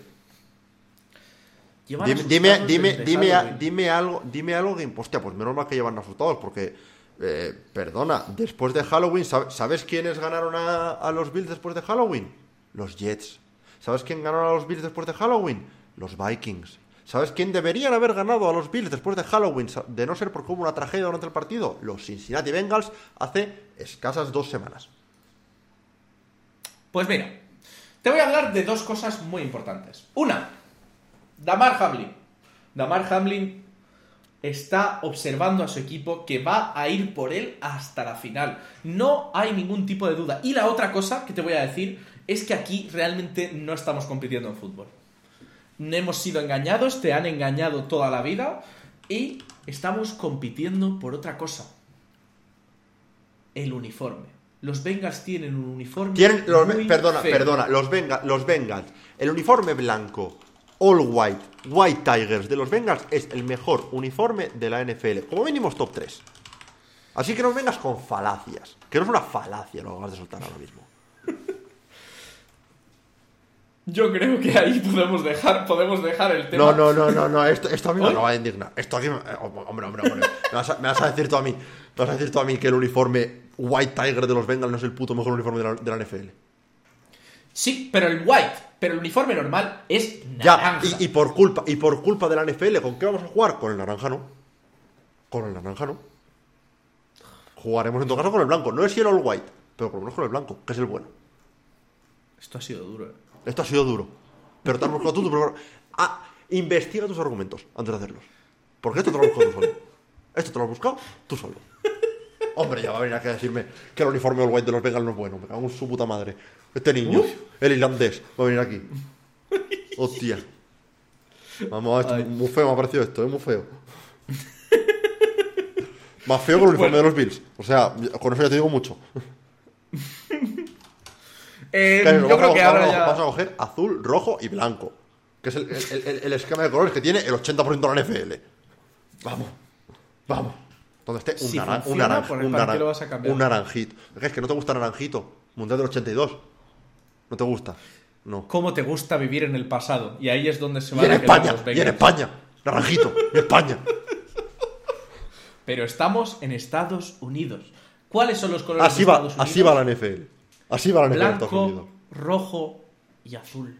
Dime, dime, dime, dime, dime, algo, dime algo que, hostia, pues menos mal que llevan resultados, porque eh, perdona, después de Halloween, ¿sabes quiénes ganaron a, los Bills después de Halloween? Los Jets. ¿Sabes quién ganaron a los Bills después de Halloween? Los Vikings. ¿Sabes quién deberían haber ganado a los Bills después de Halloween, de no ser porque hubo una tragedia durante el partido? Los Cincinnati Bengals hace escasas dos semanas. Pues mira, te voy a hablar de dos cosas muy importantes. Una, Damar Hamlin. Damar Hamlin está observando a su equipo que va a ir por él hasta la final. No hay ningún tipo de duda. Y la otra cosa que te voy a decir es que aquí realmente no estamos compitiendo en fútbol. No hemos sido engañados, te han engañado toda la vida y estamos compitiendo por otra cosa. El uniforme. Los Bengals tienen un uniforme. Tienen, los, muy perdona, feo. perdona, los, Benga, los Bengals. El uniforme blanco, all white, white tigers de los Bengals es el mejor uniforme de la NFL. Como mínimo top 3. Así que no vengas con falacias. Que no es una falacia lo que vas de soltar ahora mismo. Yo creo que ahí podemos dejar, podemos dejar el tema. No, no, no, no, no. Esto, esto a mí me ¿Hoy? va a indignar. Esto aquí. me- eh, Hombre, hombre, hombre. Me vas, a, me vas a decir tú a mí. Me vas a decir tú a mí que el uniforme White Tiger de los Bengals no es el puto mejor uniforme de la, de la NFL. Sí, pero el white, pero el uniforme normal es Ya, naranja. y, y por culpa, y por culpa de la NFL, ¿con qué vamos a jugar? Con el naranja no. Con el naranja no. Jugaremos en todo caso con el blanco. No es el all white, pero por lo menos con el blanco, que es el bueno. Esto ha sido duro. eh. Esto ha sido duro. Pero te has buscado tú tu propio- Ah, investiga tus argumentos antes de hacerlos. Porque esto te lo has buscado tú solo. Esto te lo has buscado tú solo. Hombre, ya va a venir aquí a decirme que el uniforme all white de los Bengals no es bueno. Me cago en su puta madre. Este niño, Uf. el irlandés, va a venir aquí. Hostia. Vamos, esto, muy feo me ha parecido esto, es muy feo. Más feo que el uniforme Bueno. de los Bills. O sea, con eso ya te digo mucho. Eh, Claro, yo creo que ahora ya. Vamos a coger azul, rojo y blanco. Que es el, el- el- el esquema de colores que tiene el 80% de la NFL. Vamos. Vamos. Donde esté un, Si naran- un funciona, naranja. ¿por- Un, para qué naran- cambiar? un naranjito. Es que, no te gusta naranjito. Mundial del 82. ¿No te gusta? No. ¿Cómo te gusta vivir en el pasado? Y ahí es donde se Y van en a quedar España. los Y en. España. Naranjito. En España. Pero estamos en Estados Unidos. ¿Cuáles son los colores Así de va, Estados Unidos? así va la NFL. Así va la NFL en Estados Unidos. Blanco, rojo y azul.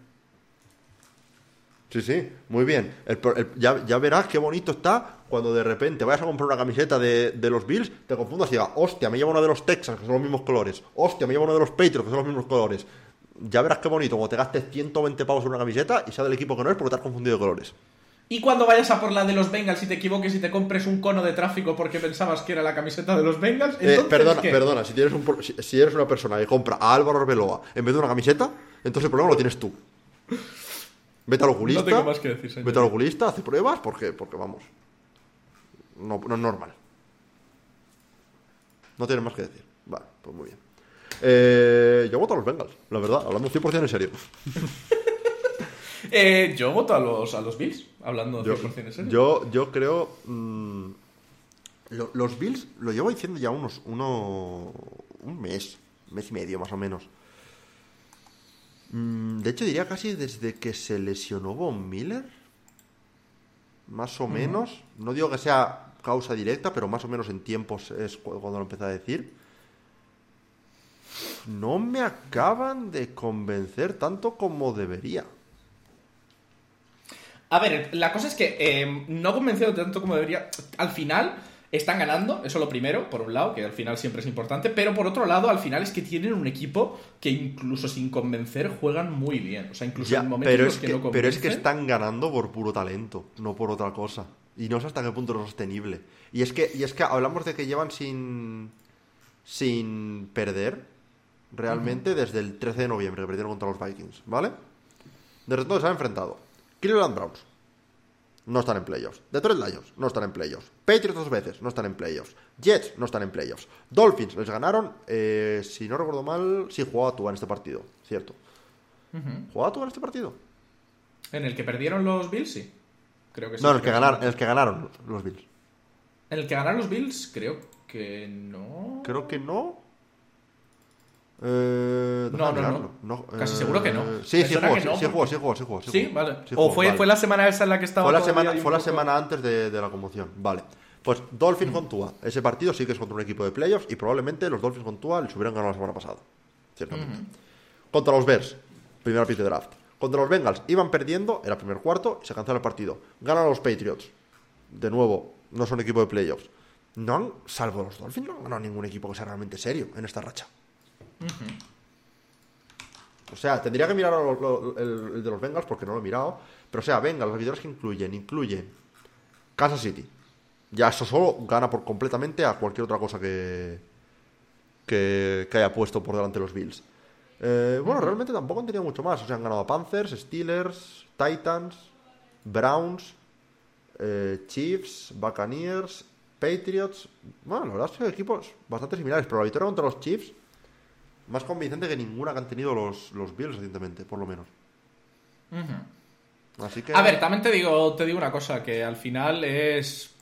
Sí, sí, muy bien. El pro- el- ya, ya verás qué bonito está cuando de repente vayas a comprar una camiseta de, de los Bills, te confundas y digas, hostia, me llevo una de los Texans, que son los mismos colores. Hostia, me llevo una de los Patriots, que son los mismos colores. Ya verás qué bonito cuando te gastes 120 pavos en una camiseta y sea del equipo que no es porque te has confundido de colores. Y cuando vayas a por la de los Bengals y te equivoques y te compres un cono de tráfico porque pensabas que era la camiseta de los Bengals, Eh, entonces perdona, ¿qué? perdona, si, tienes un, por- si, si eres una persona que compra a Álvaro Arbeloa en vez de una camiseta, entonces el problema lo tienes tú. Vete al oculista. No tengo más que decir, señor. Vete al oculista, hace pruebas, porque, porque vamos. No, no es normal. No tienes más que decir. Vale, pues muy bien. Eh, yo voto a los Bengals, la verdad, hablando 100% en serio. (laughs) Eh, yo voto a los, a los Bills, hablando Yo, 100% en serio. yo, yo creo. mm, lo- los Bills lo llevo diciendo ya unos. Uno, un mes, mes y medio más o menos. Mm, de hecho, diría casi desde que se lesionó Von Miller. Más o menos. No digo que sea causa directa, pero más o menos en tiempos es cu- cuando lo empecé a decir. No me acaban de convencer tanto como debería. A ver, la cosa es que eh, no convencido tanto como debería. Al final están ganando, eso lo primero, por un lado, que al final siempre es importante, pero por otro lado, al final es que tienen un equipo que incluso sin convencer juegan muy bien. O sea, incluso Ya, en momentos pero, en los es que, que, no pero es que están ganando por puro talento, no por otra cosa. Y no sé hasta qué punto es sostenible. Y es que, y es que hablamos de que llevan sin, sin perder realmente desde el 13 de noviembre que perdieron contra los Vikings, ¿vale? Desde entonces se han enfrentado Cleveland Browns, no están en playoffs. Detroit Lions, no están en playoffs. Patriots dos veces, no están en playoffs. Jets, no están en playoffs. Dolphins, les ganaron, eh, si no recuerdo mal, sí jugaba Tua en este partido, cierto. ¿Jugaba Tua en este partido? En el que perdieron los Bills, sí. Creo que sí. No, en el que en el que ganaron los Bills. En el que ganaron los Bills, creo que no. Creo que no. Eh, No, no, no. eh, Casi seguro que no. Sí, Me sí suena jugó, que sí, no, sí porque- jugó, sí jugó, sí jugó, sí Sí, jugó. vale. Sí o fue, vale. fue la semana esa en la que estaba. Fue la semana, fue la antes de, de la conmoción. Vale. Pues Dolphins con Tua. Ese partido sí que es contra un equipo de playoffs y probablemente los Dolphins con Tua les hubieran ganado la semana pasada. Ciertamente. Contra los Bears, primera pick de draft. Contra los Bengals, iban perdiendo, era primer cuarto y se cancela el partido. Ganan los Patriots. De nuevo, no son equipo de playoffs. No han, salvo los Dolphins, no han ganado ningún equipo que sea realmente serio en esta racha. O sea, tendría que mirar lo- lo- el, de los Bengals porque no lo he mirado. Pero o sea, Bengals, las victorias que incluyen, incluyen Kansas City. Ya eso solo gana por completamente a cualquier otra cosa que, que, que haya puesto por delante los Bills. Eh, bueno, realmente tampoco han tenido mucho más. O sea, han ganado a Panthers, Steelers, Titans, Browns, eh, Chiefs, Buccaneers, Patriots. Bueno, la verdad es que equipos bastante similares, pero la victoria contra los Chiefs más convincente que ninguna que han tenido los, los Bills recientemente, por lo menos. Así que... A ver, también te digo, te digo una cosa, que al final es.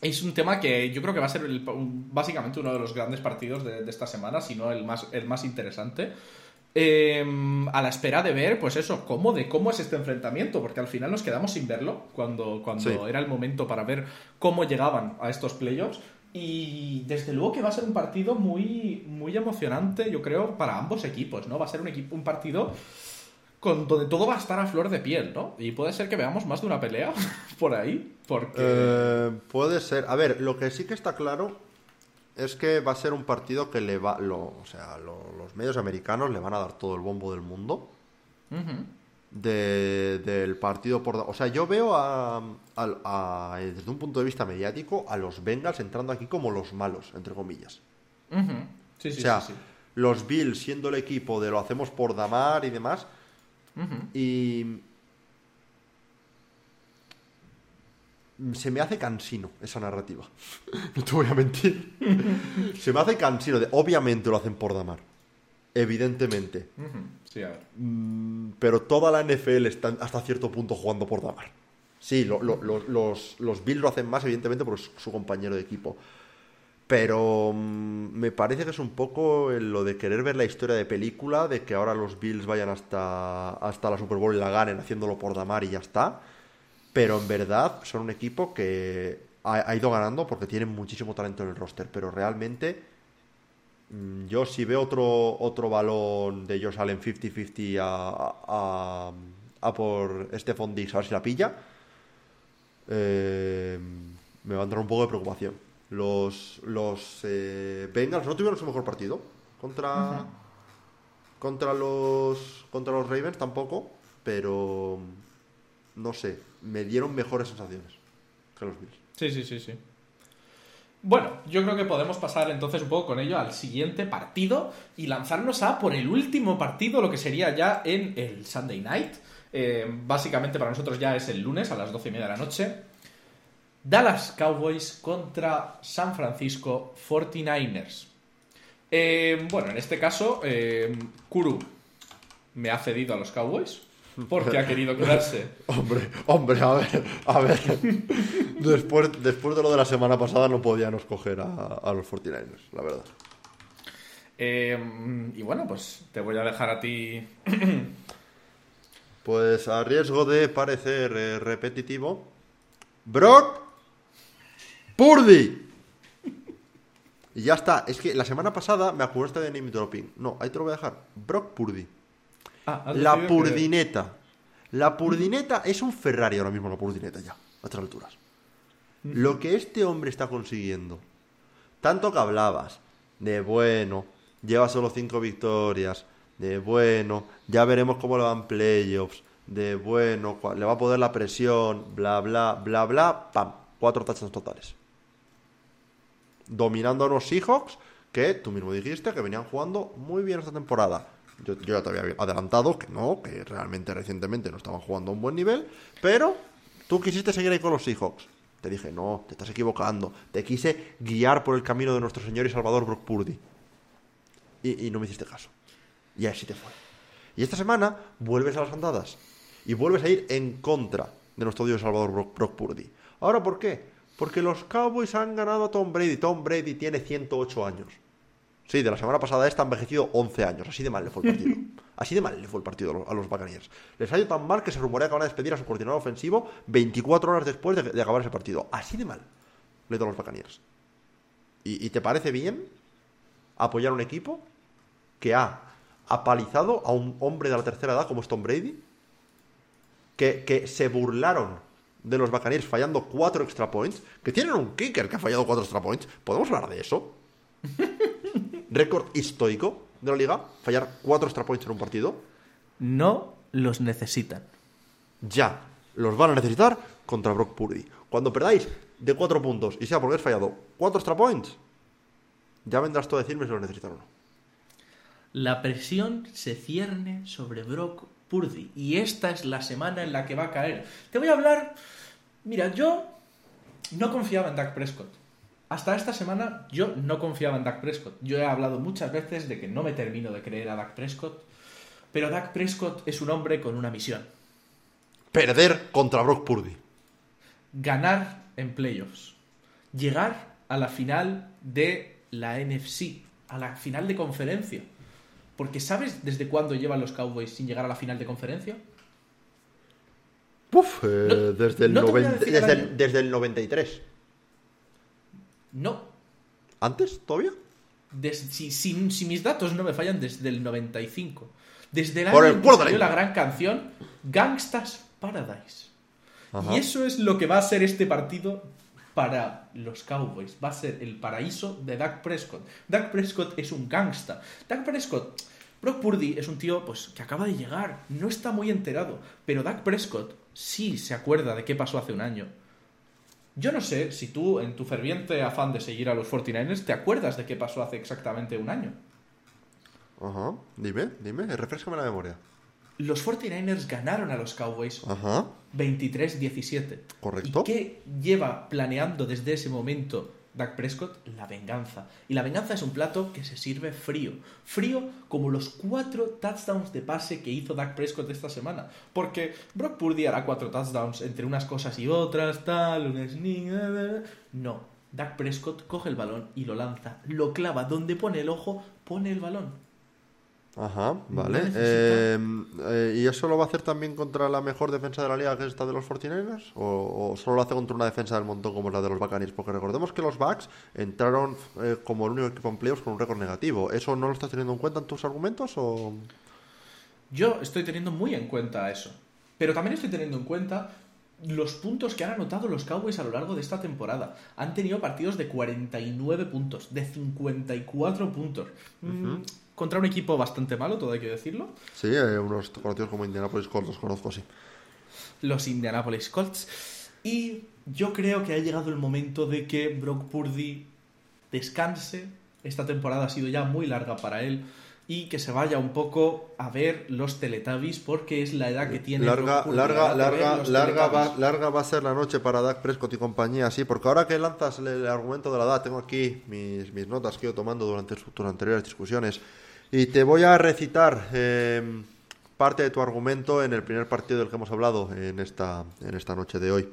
Es un tema que yo creo que va a ser el- básicamente uno de los grandes partidos de, de esta semana, si no el más, el más interesante. Eh, a la espera de ver, pues eso, cómo, de cómo es este enfrentamiento, porque al final nos quedamos sin verlo cuando, cuando Sí. era el momento para ver cómo llegaban a estos playoffs. Y desde luego que va a ser un partido muy, muy emocionante, yo creo, para ambos equipos, ¿no? Va a ser un, equipo, un partido con, donde todo va a estar a flor de piel, ¿no? Y puede ser que veamos más de una pelea (laughs) por ahí, porque... Eh, puede ser. A ver, lo que sí que está claro es que va a ser un partido que le va. Lo, o sea, lo- los medios americanos le van a dar todo el bombo del mundo Ujú. De- del partido por. O sea, yo veo a, desde un punto de vista mediático a los Bengals entrando aquí como los malos, entre comillas. Sí, sí, o sea, sí, los Bills siendo el equipo de lo hacemos por Damar y demás. Y. Se me hace cansino esa narrativa. (laughs) No te voy a mentir. Se me hace cansino. De, obviamente lo hacen por Damar. Evidentemente. Sí, a ver. Mm, Pero toda la NFL está hasta cierto punto jugando por Damar. Sí, lo- lo- lo- los, los Bills lo hacen más, evidentemente, por su, su compañero de equipo. Pero mm, me parece que es un poco lo de querer ver la historia de película, de que ahora los Bills vayan hasta, hasta la Super Bowl y la ganen haciéndolo por Damar y ya está. Pero en verdad son un equipo que ha, ha ido ganando porque tienen muchísimo talento en el roster. Pero realmente Yo si veo otro, otro balón de Josh Allen 50-50 a, a, a por Stephon Diggs a ver si la pilla, eh, me va a entrar un poco de preocupación. Los, los eh, Bengals no tuvieron su mejor partido contra, contra, los, contra los Ravens tampoco, pero no sé, me dieron mejores sensaciones que los Bills. Sí, sí, sí, sí. Bueno, yo creo que podemos pasar entonces un poco con ello al siguiente partido y lanzarnos a por el último partido, lo que sería ya en el Sunday Night. Eh, básicamente para nosotros ya es el lunes a las 12 y media de la noche. Dallas Cowboys contra San Francisco 49ers. Eh, bueno, en este caso, eh, Kuru me ha cedido a los Cowboys (laughs) porque ha querido quedarse (laughs) Hombre, hombre, a ver, a ver. (laughs) Después, después de lo de la semana pasada no podían escoger a, a los 49ers, la verdad. Eh, y bueno, pues te voy a dejar a ti. (clears throat) Pues a riesgo de parecer eh, repetitivo, Brock Purdy. Y ya está. Es que la semana pasada me acuerdo de name dropping. No, ahí te lo voy a dejar. Brock Purdy. Ah, has La que- Purdineta. La Purdineta es un Ferrari ahora mismo, la Purdineta ya, a estas alturas. Lo que este hombre está consiguiendo. Tanto que hablabas de bueno, lleva solo cinco victorias, de bueno, ya veremos cómo le van playoffs, de bueno, le va a poder la presión, bla, bla, bla, bla, pam, cuatro touchdowns totales. Dominando a los Seahawks, que tú mismo dijiste que venían jugando muy bien esta temporada. Yo, ya te había adelantado que no, que realmente recientemente no estaban jugando a un buen nivel, pero tú quisiste seguir ahí con los Seahawks. Te dije, no, te estás equivocando. Te quise guiar por el camino de nuestro Señor y Salvador Brock Purdy. Y, no me hiciste caso. Y así te fue. Y esta semana vuelves a las andadas. Y vuelves a ir en contra de nuestro Dios Salvador Brock Purdy. ¿Ahora por qué? Porque los Cowboys han ganado a Tom Brady. Tom Brady tiene 108 años. Sí, de la semana pasada esta ha envejecido 11 años. Así de mal le fue el partido. (laughs) Así de mal le fue el partido a los- Buccaneers. Les ha ido tan mal que se rumorea que van a despedir a su coordinador ofensivo 24 horas después de, de acabar ese partido. Así de mal le a los Buccaneers. ¿Y, y te parece bien apoyar a un equipo que ha apalizado a un hombre de la tercera edad como es Tom Brady? Que, que se burlaron de los Buccaneers fallando cuatro extra points, que tienen un kicker que ha fallado cuatro extra points. ¿Podemos hablar de eso? (laughs) Récord histórico de la liga, fallar cuatro extra points en un partido. No los necesitan. Ya, los van a necesitar contra Brock Purdy. Cuando perdáis de cuatro puntos y sea porque has fallado cuatro extra points, ya vendrás tú a decirme si los necesitan o no. la presión se cierne sobre Brock Purdy. Y esta es la semana en la que va a caer. Te voy a hablar. Mira, yo no confiaba en Dak Prescott. Hasta esta semana yo no confiaba en Dak Prescott. Yo he hablado muchas veces de que no me termino de creer a Dak Prescott. Pero Dak Prescott es un hombre con una misión. Perder contra Brock Purdy. Ganar en playoffs. Llegar a la final de la NFC. A la final de conferencia. Porque ¿sabes desde cuándo llevan los Cowboys sin llegar a la final de conferencia? Uf, eh, No- desde, el no desde, el, desde el 93. No. ¿Antes todavía? Si, si- si mis datos no me fallan, desde el 95. Desde el año Por el en que salió la- la gran canción Gangstas Paradise. Ajá. Y eso es lo que va a ser este partido para los Cowboys. Va a ser el paraíso de Dak Prescott. Dak Prescott es un gangsta. Dak Prescott, Brock Purdy es un tío pues, que acaba de llegar, no está muy enterado, pero Dak Prescott sí se acuerda de qué pasó hace un año. Yo no sé si tú, en tu ferviente afán de seguir a los 49ers, te acuerdas de qué pasó hace exactamente un año. Ajá. Dime, dime, refrescame la memoria. Los 49ers ganaron a los Cowboys Ajá. 23-17. Correcto. ¿Y qué lleva planeando desde ese momento Dak Prescott? La venganza. Y la venganza es un plato que se sirve frío. Frío como los cuatro touchdowns de pase que hizo Dak Prescott esta semana. Porque Brock Purdy hará cuatro touchdowns entre unas cosas y otras, tal, un sneak... No. Dak Prescott coge el balón y lo lanza. Lo clava. Donde pone el ojo, pone el balón. Ajá, vale. necesita- Eh, eh, ¿Y eso lo va a hacer también contra la mejor defensa de la liga, que es esta de los 49ers? ¿O, o solo lo hace contra una defensa del montón como es la de los Buccaneers? Porque recordemos que los Bucks entraron eh, como el único equipo en playoffs con un récord negativo. ¿Eso no lo estás teniendo en cuenta en tus argumentos? o...? Yo estoy teniendo muy en cuenta eso. Pero también estoy teniendo en cuenta los puntos que han anotado los Cowboys a lo largo de esta temporada. Han tenido partidos de 49 puntos, de 54 puntos. Mm, Contra un equipo bastante malo, todo hay que decirlo. Sí, eh, unos conocidos como Indianapolis Colts los conozco, sí. Los Indianapolis Colts. Y yo creo que ha llegado el momento de que Brock Purdy descanse. Esta temporada ha sido ya muy larga para él. Y que se vaya un poco a ver los Teletubbies porque es la edad que tiene. Larga, Brock Purdy, larga, larga, larga, va, larga va a ser la noche para Dak Prescott y compañía, sí, porque ahora que lanzas el, el argumento de la edad, tengo aquí mis, mis notas que he ido tomando durante sus anteriores discusiones, y te voy a recitar eh, parte de tu argumento en el primer partido del que hemos hablado en esta, en esta noche de hoy.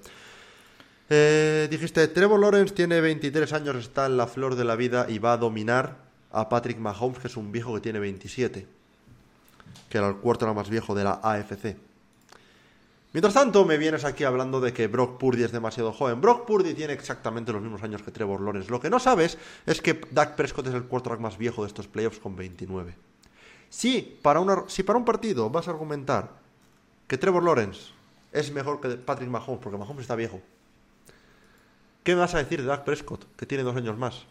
Eh, dijiste, Trevor Lawrence tiene 23 años, está en la flor de la vida y va a dominar a Patrick Mahomes, que es un viejo que tiene 27, que era el cuarto más viejo de la AFC. Mientras tanto, me vienes aquí hablando de que Brock Purdy es demasiado joven. Brock Purdy tiene exactamente los mismos años que Trevor Lawrence. Lo que no sabes es que Dak Prescott es el quarterback más viejo de estos playoffs con 29. Si para, si para un partido vas a argumentar que Trevor Lawrence es mejor que Patrick Mahomes, porque Mahomes está viejo, ¿qué me vas a decir de Dak Prescott, que tiene dos años más?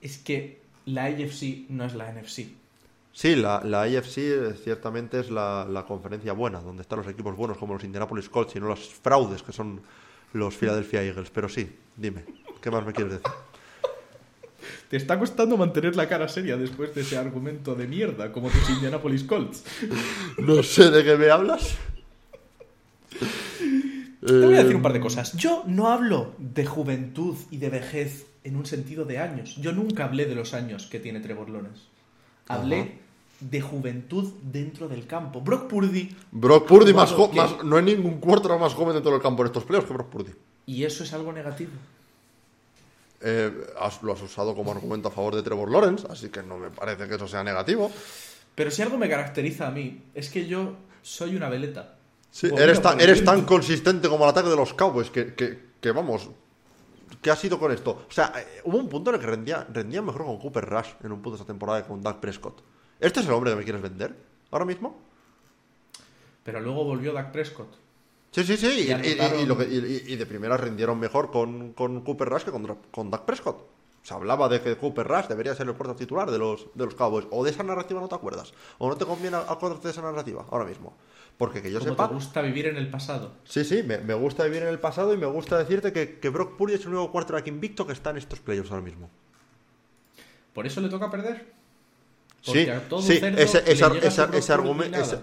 es que la AFC no es la NFC. Sí, la, la AFC eh, ciertamente es la, la conferencia buena, donde están los equipos buenos como los Indianapolis Colts y no los fraudes que son los Philadelphia Eagles. Pero sí, dime, ¿qué más me quieres decir? Te está costando mantener la cara seria después de ese argumento de mierda, como tus Indianapolis Colts. No sé de qué me hablas. Te voy a decir Eh, un par de cosas. Yo no hablo de juventud y de vejez en un sentido de años. Yo nunca hablé de los años que tiene Trevor Lawrence. Hablé Ajá. De juventud dentro del campo. Brock Purdy, Brock Purdy más, que- más- No hay ningún cuarto más joven dentro del campo en estos playoffs que Brock Purdy. y eso es algo negativo. Eh, has- lo has usado como argumento a favor de Trevor Lawrence, así que no me parece que eso sea negativo. Pero si algo me caracteriza a mí, es que yo soy una veleta. Sí, eres, tan, eres consistente como el ataque de los Cowboys que, que, que, vamos. ¿Qué ha sido con esto? O sea, eh, hubo un punto en el que rendía, rendía mejor con Cooper Rush en un punto de esta temporada que con Dak Prescott. ¿Este es el hombre que me quieres vender ahora mismo? Pero luego volvió Dak Prescott. Sí, sí, sí. Y, Y y- y- anotaron- y lo que- y- y de primera rindieron mejor con, con Cooper Rush que con, con Dak Prescott. Se hablaba de que Cooper Rush debería ser el puerto titular de los, de los Cowboys. O de esa narrativa no te acuerdas. O no te conviene acordarte de esa narrativa ahora mismo. Porque que yo Como sepa. te gusta vivir en el pasado. Sí, sí, me, me gusta vivir en el pasado y me gusta decirte que, que Brock Purdy es el nuevo quarterback invicto que está en estos playoffs ahora mismo. ¿Por eso le toca perder? Sí, Porque a todo sí, cerdo ese, ese, ese- Brock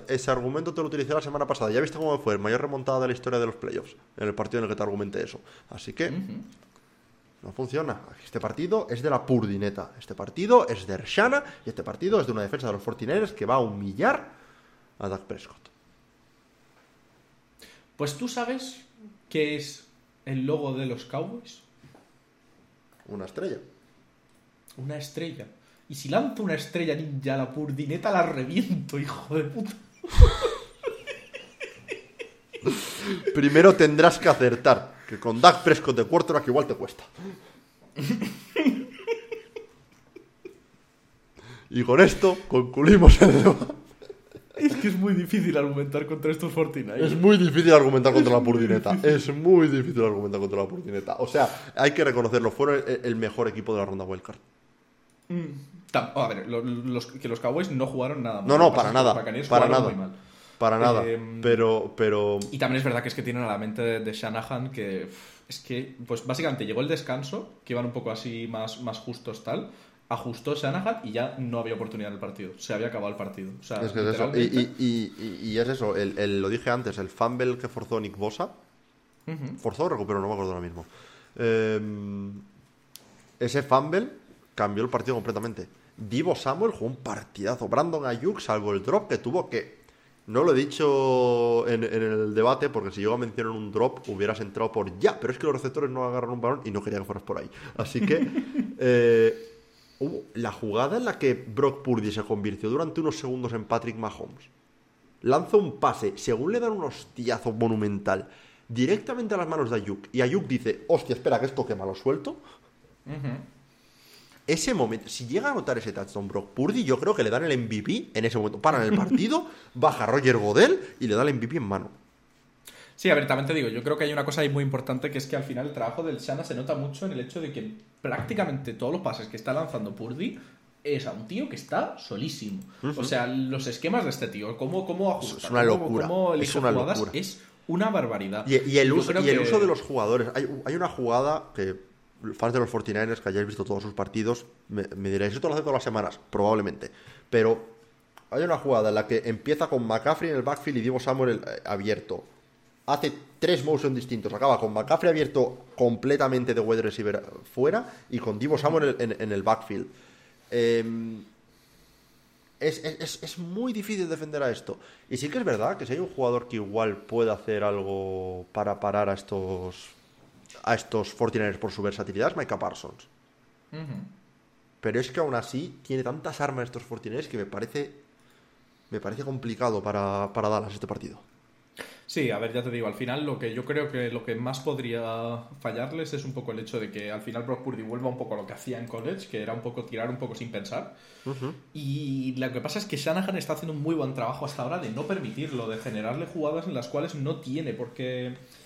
ese argumento te lo utilicé la semana pasada. ¿Ya viste cómo fue el mayor remontada de la historia de los playoffs? En el partido en el que te argumenté eso. Así que no funciona. Este partido es de la Purdineta. Este partido es de Ershana. Y este partido es de una defensa de los 49ers que va a humillar a Dak Prescott. Pues tú sabes qué es el logo de los Cowboys. Una estrella. Una estrella. Y si lanzo una estrella ninja a la purdineta, la reviento, hijo de puta. Primero tendrás que acertar. Que con Dak Prescott de quarterback igual te cuesta. Y con esto concluimos el debate. Es que es muy difícil argumentar contra estos 49. Es muy difícil argumentar contra la Purdineta. Es muy difícil argumentar contra la Purdineta. O sea, hay que reconocerlo. Fueron el, mejor equipo de la ronda wildcard. Tam- A ver, los, que los Cowboys no jugaron nada mal. No, no, para nada. Para nada. muy mal. Para nada. Em, Pero, pero. Y también es verdad que es que tienen a la mente de, de Shanahan que es que, pues básicamente llegó el descanso, que iban un poco así más, más justos tal, ajustó Shanahan y ya no había oportunidad en el partido. Se había acabado el partido. O sea, Es que es eso. Y, literalmente- y- y- y- y es eso. El, el- lo dije antes. El fumble que forzó Nick Bosa. Forzó o recuperó, no me acuerdo ahora mismo. Em, ese fumble cambió el partido completamente. Divo Samuel jugó un partidazo. Brandon Ayuk, salvo el drop que tuvo que. No lo he dicho en, en el debate, porque si yo a mencionar un drop hubieras entrado por ya, pero es que los receptores no agarran un balón y no quería que fueras por ahí. Así que (laughs) eh, hubo la jugada en la que Brock Purdy se convirtió durante unos segundos en Patrick Mahomes. Lanza un pase, según le dan un hostiazo monumental directamente a las manos de Ayuk. Y Ayuk dice, hostia, espera que esto quema, lo suelto. Ese momento, si llega a anotar ese touchdown Brock Purdy, yo creo que le dan el MVP en ese momento. Paran el partido, (laughs) baja Roger Godel y le da el MVP en mano. Sí, a ver, también te digo, yo creo que hay una cosa ahí muy importante que es que al final el trabajo del Shana se nota mucho en el hecho de que prácticamente todos los pases que está lanzando Purdy es a un tío que está solísimo. O sea, los esquemas de este tío, cómo, cómo ajusta, Es una cómo- locura, cómo elige es una jugadas, locura. es una barbaridad. Y, y el, uso, y el que- uso de los jugadores. Hay, hay una jugada que fans de los 49ers que hayáis visto todos sus partidos me, diréis, esto lo hace todas las semanas, probablemente. Pero hay una jugada en la que empieza con McCaffrey en el backfield y Divo Samuel eh, abierto. Hace tres motion distintos. Acaba con McCaffrey abierto completamente de wide receiver fuera y con Divo Samuel en, el backfield. Em, es- es- es muy difícil defender a esto. Y sí que es verdad que si hay un jugador que igual puede hacer algo para parar a estos a estos 49ers por su versatilidad es Micah Parsons. Pero es que aún así tiene tantas armas estos 49ers que me parece me parece complicado para, para Dallas este partido. Sí, a ver, ya te digo, al final lo que yo creo que lo que más podría fallarles es un poco el hecho de que al final Brock Purdy vuelva un poco a lo que hacía en college, que era un poco tirar un poco sin pensar. Y lo que pasa es que Shanahan está haciendo un muy buen trabajo hasta ahora de no permitirlo, de generarle jugadas en las cuales no tiene por qué mm,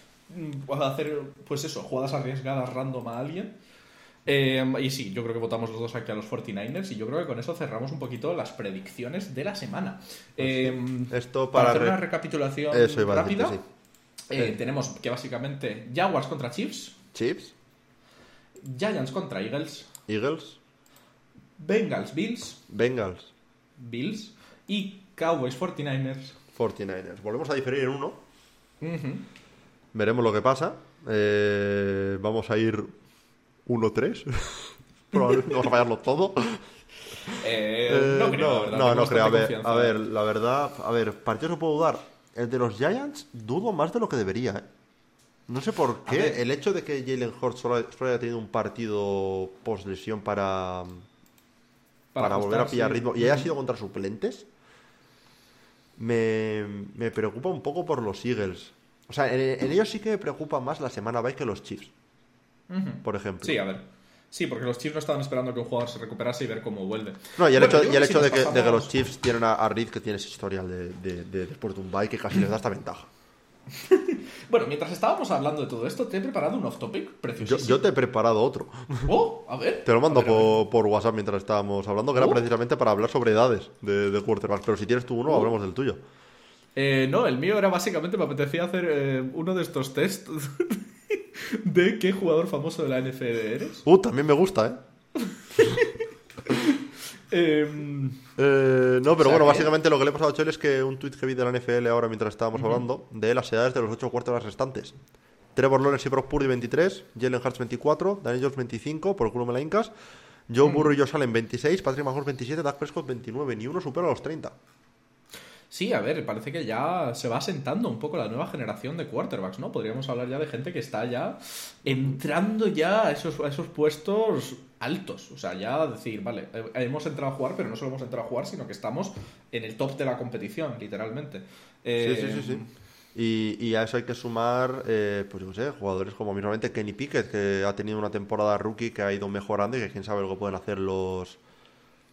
hacer, pues eso, jugadas arriesgadas random a alguien. Eh, y sí, yo creo que votamos los dos aquí a los 49ers y yo creo que con eso cerramos un poquito las predicciones de la semana. Eh, Esto para, para hacer re- una recapitulación Eso iba a decirte, rápida, sí. eh, tenemos que básicamente Jaguars contra Chiefs, Chiefs, Giants contra Eagles, Eagles, Bengals Bills, Bengals, Bills y Cowboys 49ers. 49ers. Volvemos a diferir en uno. Veremos lo que pasa. Eh, vamos a ir 1-3. (laughs) Probablemente vamos a fallarlo todo. Eh, Eh, no creo, la no, verdad, no, creo. A ver, a ver, la verdad, a ver, partidos no puedo dudar. El de los Giants dudo más de lo que debería, ¿eh? No sé por qué. El hecho de que Jalen Hurts solo, solo haya tenido un partido post lesión para, para, volver a pillar sí. ritmo y haya sido contra suplentes, me, me preocupa un poco por los Eagles. O sea, en, en ellos sí que me preocupa más la semana bye que los Chiefs, por ejemplo. Sí, a ver. Sí, porque los Chiefs no estaban esperando que un jugador se recuperase y ver cómo vuelve. No, y el Bueno, hecho, yo y el creo hecho si de, que, de que pasamos- los Chiefs tienen a, a Reed que tiene ese historial de, de- de después de un bye que casi les da esta ventaja. (laughs) Bueno, mientras estábamos hablando de todo esto, te he preparado un off-topic Yo, preciosísimo. yo te he preparado otro. Oh, a ver. Te lo mando ver, por, por WhatsApp mientras estábamos hablando, que era Oh. precisamente para hablar sobre edades de, de quarterbacks. Pero si tienes tú uno, Oh. hablemos del tuyo. Eh, no, el mío era básicamente, me apetecía hacer eh, uno de estos test (laughs) de qué jugador famoso de la NFL eres. Uh, también me gusta, ¿eh? (laughs) Em, Eh, no, pero sea bueno, básicamente lo que le he pasado a Chel es que un tweet que vi de la NFL ahora mientras estábamos hablando de las edades de los ocho cuartos restantes. Trevor Lawrence y Brock Purdy 23, Jalen Hurts 24, Daniel Jones 25, por el culo me la incas, Joe Burrow y Josh Allen 26, Patrick Mahomes 27, Dak Prescott 29, ni uno supera los 30. Sí, a ver, parece que ya se va asentando un poco la nueva generación de quarterbacks, ¿no? Podríamos hablar ya de gente que está ya entrando ya a esos, a esos puestos altos. O sea, ya decir, vale, eh, hemos entrado a jugar, pero no solo hemos entrado a jugar, sino que estamos en el top de la competición, literalmente. Sí, Eh, sí, sí, sí. Y, y a eso hay que sumar, eh, pues yo qué sé, jugadores como mismamente Kenny Pickett, que ha tenido una temporada rookie que ha ido mejorando y que quién sabe lo que pueden hacer los,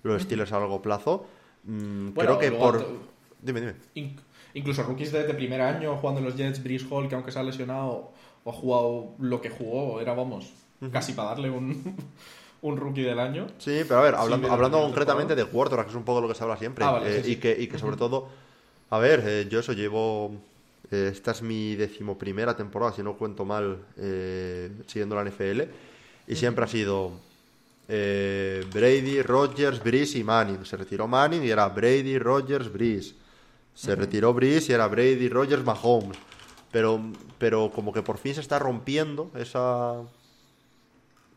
los Steelers a largo plazo. Mm, Bueno, creo que por... Dime, dime. Inc- incluso rookies de, de primer año jugando en los Jets, Breeze Hall, que aunque se ha lesionado o ha jugado lo que jugó, era, vamos, casi para darle un, (laughs) un rookie del año. Sí, pero a ver, hablando, hablando concretamente de quarterback, que es un poco lo que se habla siempre, Ah, vale, eh, sí, sí. y, que, y que sobre todo, a ver, eh, yo eso llevo, eh, esta es mi decimoprimera temporada, si no cuento mal, siguiendo la NFL, y siempre ha sido eh, Brady, Rodgers, Breeze y Manning. Se retiró Manning y era Brady, Rodgers, Breeze. Se retiró Breeze y era Brady, Rodgers, Mahomes. Pero, pero como que por fin se está rompiendo esa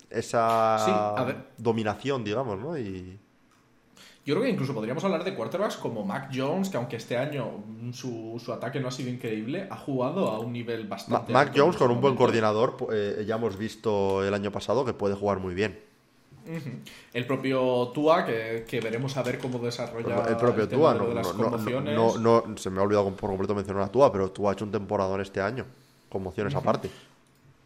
esa Sí, a ver. dominación, digamos, ¿no? Y Yo creo que incluso podríamos hablar de quarterbacks como Mac Jones, que aunque este año su, su ataque no ha sido increíble, ha jugado a un nivel Ma- bastante. Mac Jones con un buen coordinador, eh, ya hemos visto el año pasado que puede jugar muy bien. El propio Tua, que, que veremos a ver cómo desarrolla el propio Tua, no, no, se me ha olvidado por completo mencionar a Tua, pero Tua ha hecho un temporadón este año, conmociones aparte.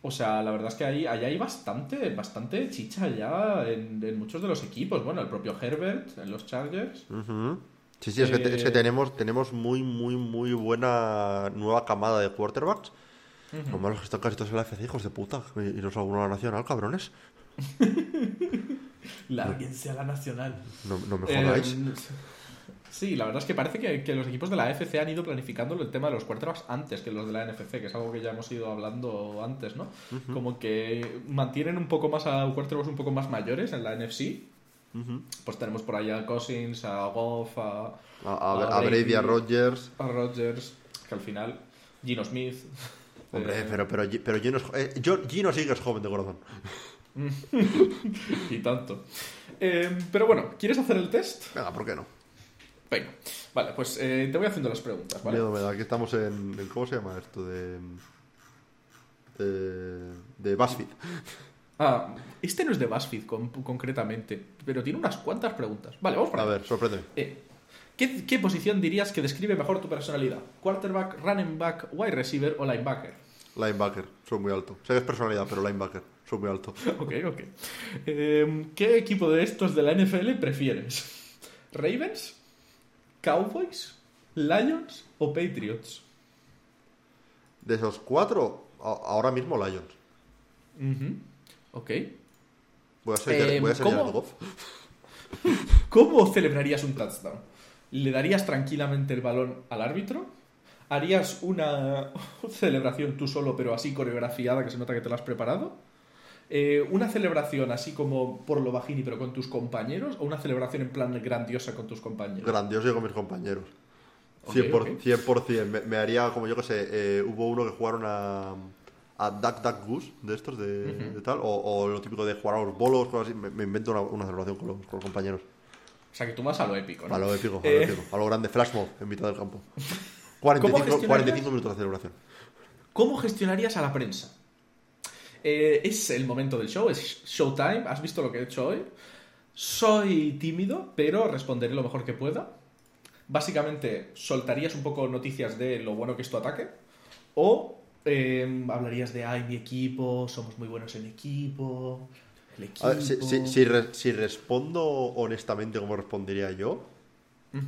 O sea, la verdad es que ahí, ahí hay bastante, bastante chicha ya en, en muchos de los equipos. Bueno, el propio Herbert en los Chargers. Ujú. Sí, sí, es, que, te- es que Eh, tenemos, tenemos muy, muy, muy buena nueva camada de quarterbacks. Lo malo es que están casi todos en la FC, hijos de puta. Y, y no es alguna nacional, cabrones. (laughs) Lárguense a la nacional. No, no me Eh, jodáis. sí, la verdad es que parece que, que los equipos de la AFC han ido planificando el tema de los quarterbacks antes que los de la NFC, que es algo que ya hemos ido hablando antes, ¿no? Como que mantienen un poco más a quarterbacks un poco más mayores en la NFC. Pues tenemos por ahí a Cousins, a Goff, a, a, a- a Brady, a Rodgers. a Rodgers, que al final, Gino Smith. Hombre, eh, pero, pero, pero Gino, eh, Gino sigue es joven de corazón. (laughs) y tanto. Eh, pero bueno, ¿quieres hacer el test? Venga, ¿por qué no? Venga. Vale, pues eh, te voy haciendo las preguntas, ¿vale? Miedo me da. Aquí estamos en, en- ¿Cómo se llama esto? De. De, de BuzzFeed. (laughs) Ah, este no es de BuzzFeed con- concretamente, pero tiene unas cuantas preguntas. Vale, vamos por A ver, sorpréndeme. Eh, ¿qué, qué posición dirías que describe mejor tu personalidad? ¿Quarterback, running back, wide receiver o linebacker? Linebacker, soy muy alto. Sé que es personalidad, pero linebacker, soy muy alto. (laughs) Ok, ok. Eh, ¿Qué equipo de estos de la NFL prefieres? ¿Ravens? ¿Cowboys? ¿Lions o Patriots? De esos cuatro, ahora mismo Lions. Ujú, Ok. Voy a ser, Eh, voy a ser ¿cómo? Jared Goff. (laughs) ¿Cómo celebrarías un touchdown? ¿Le darías tranquilamente el balón al árbitro? ¿Harías una (laughs) celebración tú solo, pero así coreografiada, que se nota que te la has preparado? Eh, ¿Una celebración así como por lo bajini, pero con tus compañeros? ¿O una celebración en plan grandiosa con tus compañeros? Grandioso y con mis compañeros. Ok, 100%. ok. 100%. Me, me haría, como yo que sé, eh, hubo uno que jugaron a, a Duck Duck Goose, de estos, de, de tal, o, o lo típico de jugar a los bolos, cosas así. Me, me invento una, una celebración con los, con los compañeros. O sea, que tú vas a lo épico, ¿no? A lo épico, a Eh, lo épico. A lo grande, flash mob en mitad del campo. (laughs) 45, gestionarías? 45 minutos de celebración. ¿Cómo gestionarías a la prensa? Eh, es el momento del show, es showtime. ¿Has visto lo que he hecho hoy? Soy tímido, pero responderé lo mejor que pueda. Básicamente, soltarías un poco noticias de lo bueno que es tu ataque. O eh, hablarías de, ay, mi equipo, somos muy buenos en equipo. El equipo. Ver, si, si- si re- si respondo honestamente como respondería yo,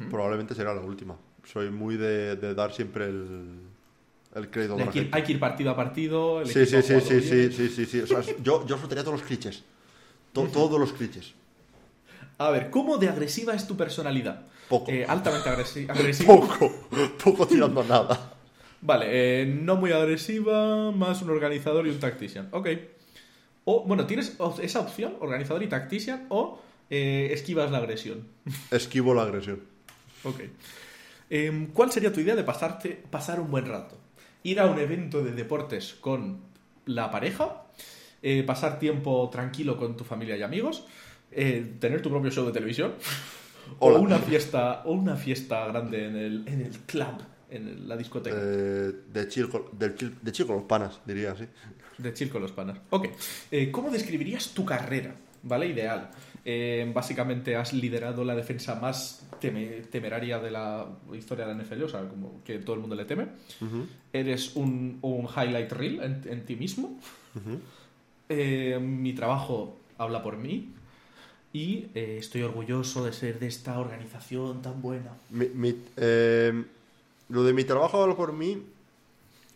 probablemente será la última. Soy muy de, de dar siempre el, el crédito a Hay la que, ir, gente. hay que ir partido a partido. el Sí, sí, sí, sí, sí, sí, sí, sí. O sea, (laughs) yo, yo soltaría todos los clichés. To- Todos los clichés. A ver, ¿cómo de agresiva es tu personalidad? Poco. Eh, altamente agresi- (laughs) agresiva. Poco, poco tirando (laughs) nada. Vale, eh, no muy agresiva, más un organizador y un tactician. Ok. O, bueno, tienes esa opción, organizador y tactician, o eh, esquivas la agresión. Esquivo la agresión. Ok. Em, ¿Cuál sería tu idea de pasarte, pasar un buen rato? Ir a un evento de deportes con la pareja, eh, pasar tiempo tranquilo con tu familia y amigos, eh, tener tu propio show de televisión, Hola. o una fiesta, o una fiesta grande en el, en el club, en la discoteca. Eh, de, chill con, del chill- de chill con los panas, diría así. De chill con los panas. Ok. ¿Cómo describirías tu carrera? ¿Vale? Ideal. Eh, básicamente has liderado la defensa más teme- temeraria de la historia de la NFL, o sea, como que todo el mundo le teme. Eres un, un highlight reel en, en ti mismo. Eh, mi trabajo habla por mí. Y eh, estoy orgulloso de ser de esta organización tan buena. Mi- mi- lo de mi trabajo hablo por mí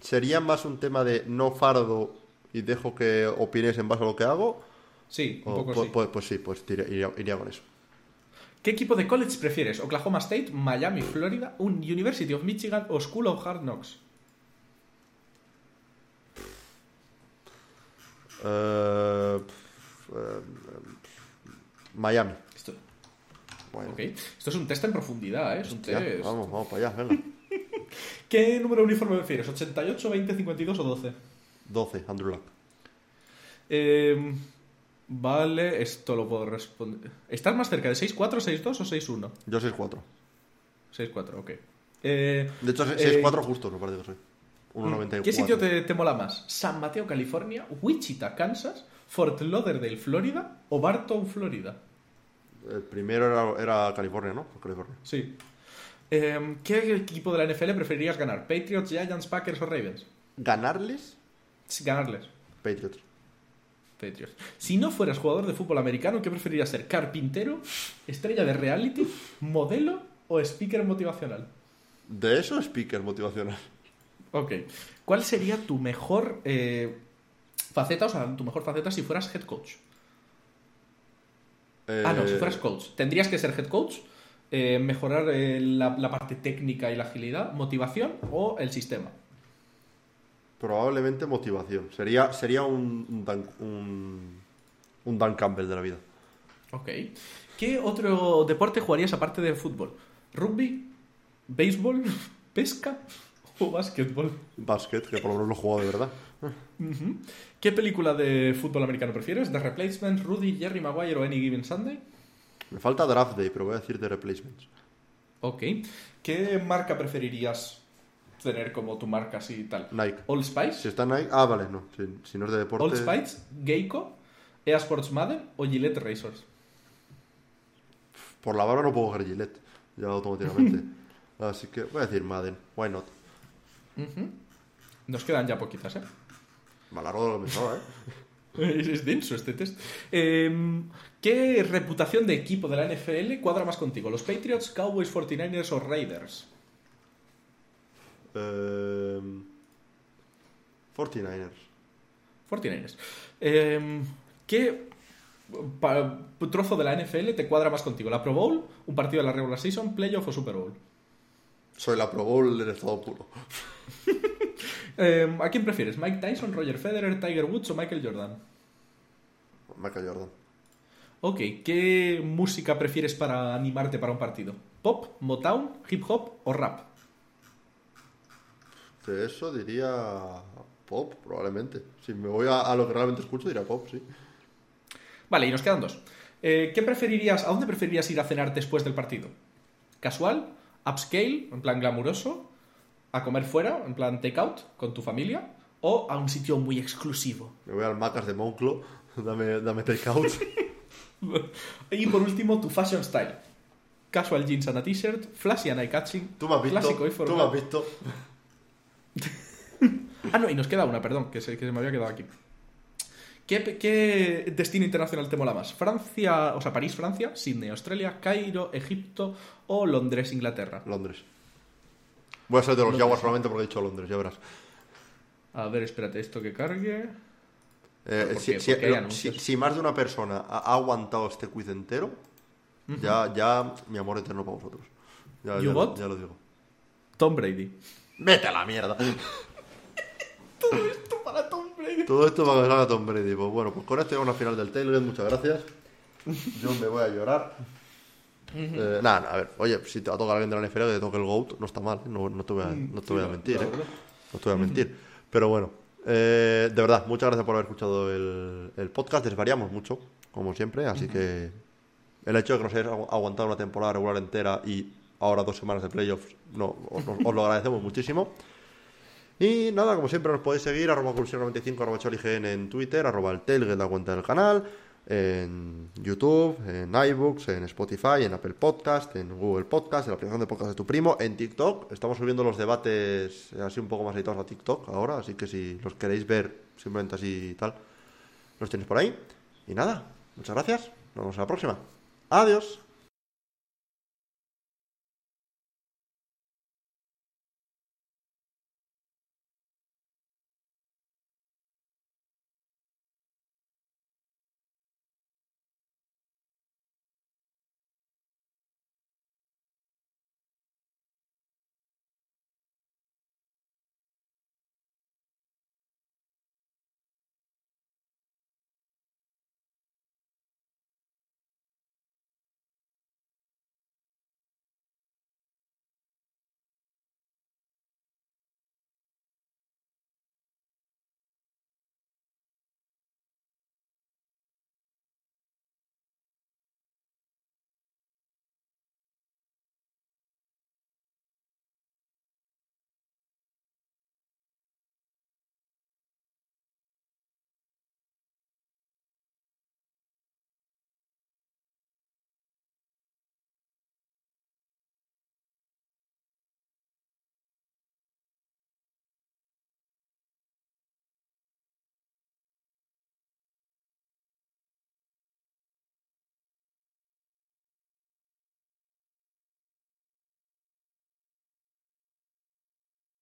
sería más un tema de no fardo y dejo que opines en base a lo que hago. Sí, un o- poco pues, sí. pues- pues sí, pues iría, con eso. ¿Qué equipo de college prefieres? ¿Oklahoma State, Miami, Florida, un University of Michigan o School of Hard Knocks? Eh, pf, eh, Miami. Esto, Bueno, ok. Esto es un test en profundidad, ¿eh? Es un ya, test. vamos, vamos para allá, venga. (laughs) ¿Qué número de uniforme prefieres? ¿88, 20, 52 o 12? 12, Andrew Luck. Eh, vale, esto lo puedo responder. ¿Estás más cerca de 6-4, 6-2 o 6-1? Yo 6-4. 6-4, ok. Eh, De hecho, eh, 6-4 justo, me parece que soy. 1.94. ¿Qué sitio te, te mola más? ¿San Mateo, California? ¿Wichita, Kansas? ¿Fort Lauderdale, Florida? ¿O Bartow, Florida? El primero era, era California, ¿no? California. Sí. Eh, ¿Qué equipo de la NFL preferirías ganar? ¿Patriots, Giants, Packers o Ravens? ¿Ganarles? Sí, Ganarles. Patriots. Patriots. Si no fueras jugador de fútbol americano, ¿qué preferirías ser? ¿Carpintero? ¿Estrella de reality? ¿Modelo? ¿O speaker motivacional? De eso, speaker motivacional. Ok. ¿Cuál sería tu mejor eh, faceta, o sea, tu mejor faceta si fueras head coach? Ah, no, si Eh, fueras coach. Tendrías que ser head coach, eh, mejorar la, la parte técnica y la agilidad, motivación o el sistema. Probablemente motivación. Sería, sería un, un, Dan, un, un Dan Campbell de la vida. Ok. ¿Qué otro deporte jugarías aparte de fútbol? ¿Rugby? ¿Béisbol? (laughs) ¿Pesca? ¿O básquetbol? Básquet, que por lo menos lo he jugado de verdad. ¿Qué película de fútbol americano prefieres? ¿The Replacements, Rudy, Jerry Maguire o Any Given Sunday? Me falta Draft Day, pero voy a decir de Replacements. Ok. ¿Qué marca preferirías tener como tu marca así y tal? Nike. ¿Old Spice? Si está Nike... Ah, vale, no. Si, si no es de deporte... ¿Old Spice? ¿Geico? ¿EA Sports Madden o Gillette Razors? Por la barba no puedo coger Gillette. Ya automáticamente. (laughs) Así que voy a decir Madden. Why not? Nos quedan ya poquitas, ¿eh? Me alargo de lo pensaba, ¿eh? (laughs) Es, es denso este test. Eh, ¿Qué reputación de equipo de la NFL cuadra más contigo? ¿Los Patriots, Cowboys, 49ers o Raiders? Eh, 49ers. 49ers. Eh, ¿Qué trozo de la NFL te cuadra más contigo? ¿La Pro Bowl? ¿Un partido de la regular season? ¿Playoff o Super Bowl? Soy la Pro Bowl del estado puro. (laughs) Eh, ¿A quién prefieres? ¿Mike Tyson, Roger Federer, Tiger Woods o Michael Jordan? Michael Jordan. Ok, ¿qué música prefieres para animarte para un partido? ¿Pop, Motown, hip hop o rap? De eso diría pop, probablemente. Si me voy a, a lo que realmente escucho, diría pop, sí. Vale, y nos quedan dos. Eh, ¿Qué preferirías, a dónde preferirías ir a cenar después del partido? ¿Casual? ¿Upscale, en plan glamuroso? ¿A comer fuera, en plan takeout, con tu familia? ¿O a un sitio muy exclusivo? Me voy al Macas de Monclo, (laughs) dame, dame takeout. (laughs) Y por último, tu fashion style. Casual jeans and a t-shirt, flashy and eye-catching, clásico y visto. Tú formal. me has visto. (laughs) Ah, no, y nos queda una, perdón, que se, que se me había quedado aquí. ¿Qué, qué destino internacional te mola más? ¿Francia, o sea, París, Francia, Sydney, Australia, Cairo, Egipto o Londres, Inglaterra? Londres. Voy a ser de los. Jaguars solamente porque he dicho Londres, ya verás. A ver, espérate, esto que cargue. Eh, ¿Por si, qué? si- ¿Por qué hay eh, si- si más de una persona ha, aguantado este quiz entero, ya, ya mi amor eterno para vosotros. Ya, ya, ya lo digo. Tom Brady. ¡Vete a la mierda! (laughs) Todo esto para Tom Brady. Todo esto va a ganar a Tom Brady. Pues bueno, pues con esto llegamos a la final del Tailgate. Muchas gracias. Yo me voy a llorar. Eh, nada, a ver, oye, si te va a tocar alguien de la NFL que te toque el GOAT, no está mal, ¿eh? no, no te voy a, no te voy a mentir, ¿eh? No te voy a mentir. Pero bueno, eh, de verdad, muchas gracias por haber escuchado el, el podcast. Desvariamos mucho, como siempre, así que el hecho de que nos hayáis agu- aguantado una temporada regular entera y ahora dos semanas de playoffs, no, os, lo agradecemos muchísimo. Y nada, como siempre nos podéis seguir, arroba cursión95, arroba en Twitter, arroba el tail, que es la cuenta del canal, en YouTube, en iBooks, en Spotify, en Apple Podcast, en Google Podcast, en la aplicación de podcast de tu primo, en TikTok. Estamos subiendo los debates así un poco más editados a TikTok ahora, así que si los queréis ver simplemente así y tal, los tenéis por ahí. Y nada, muchas gracias, nos vemos en la próxima. Adiós.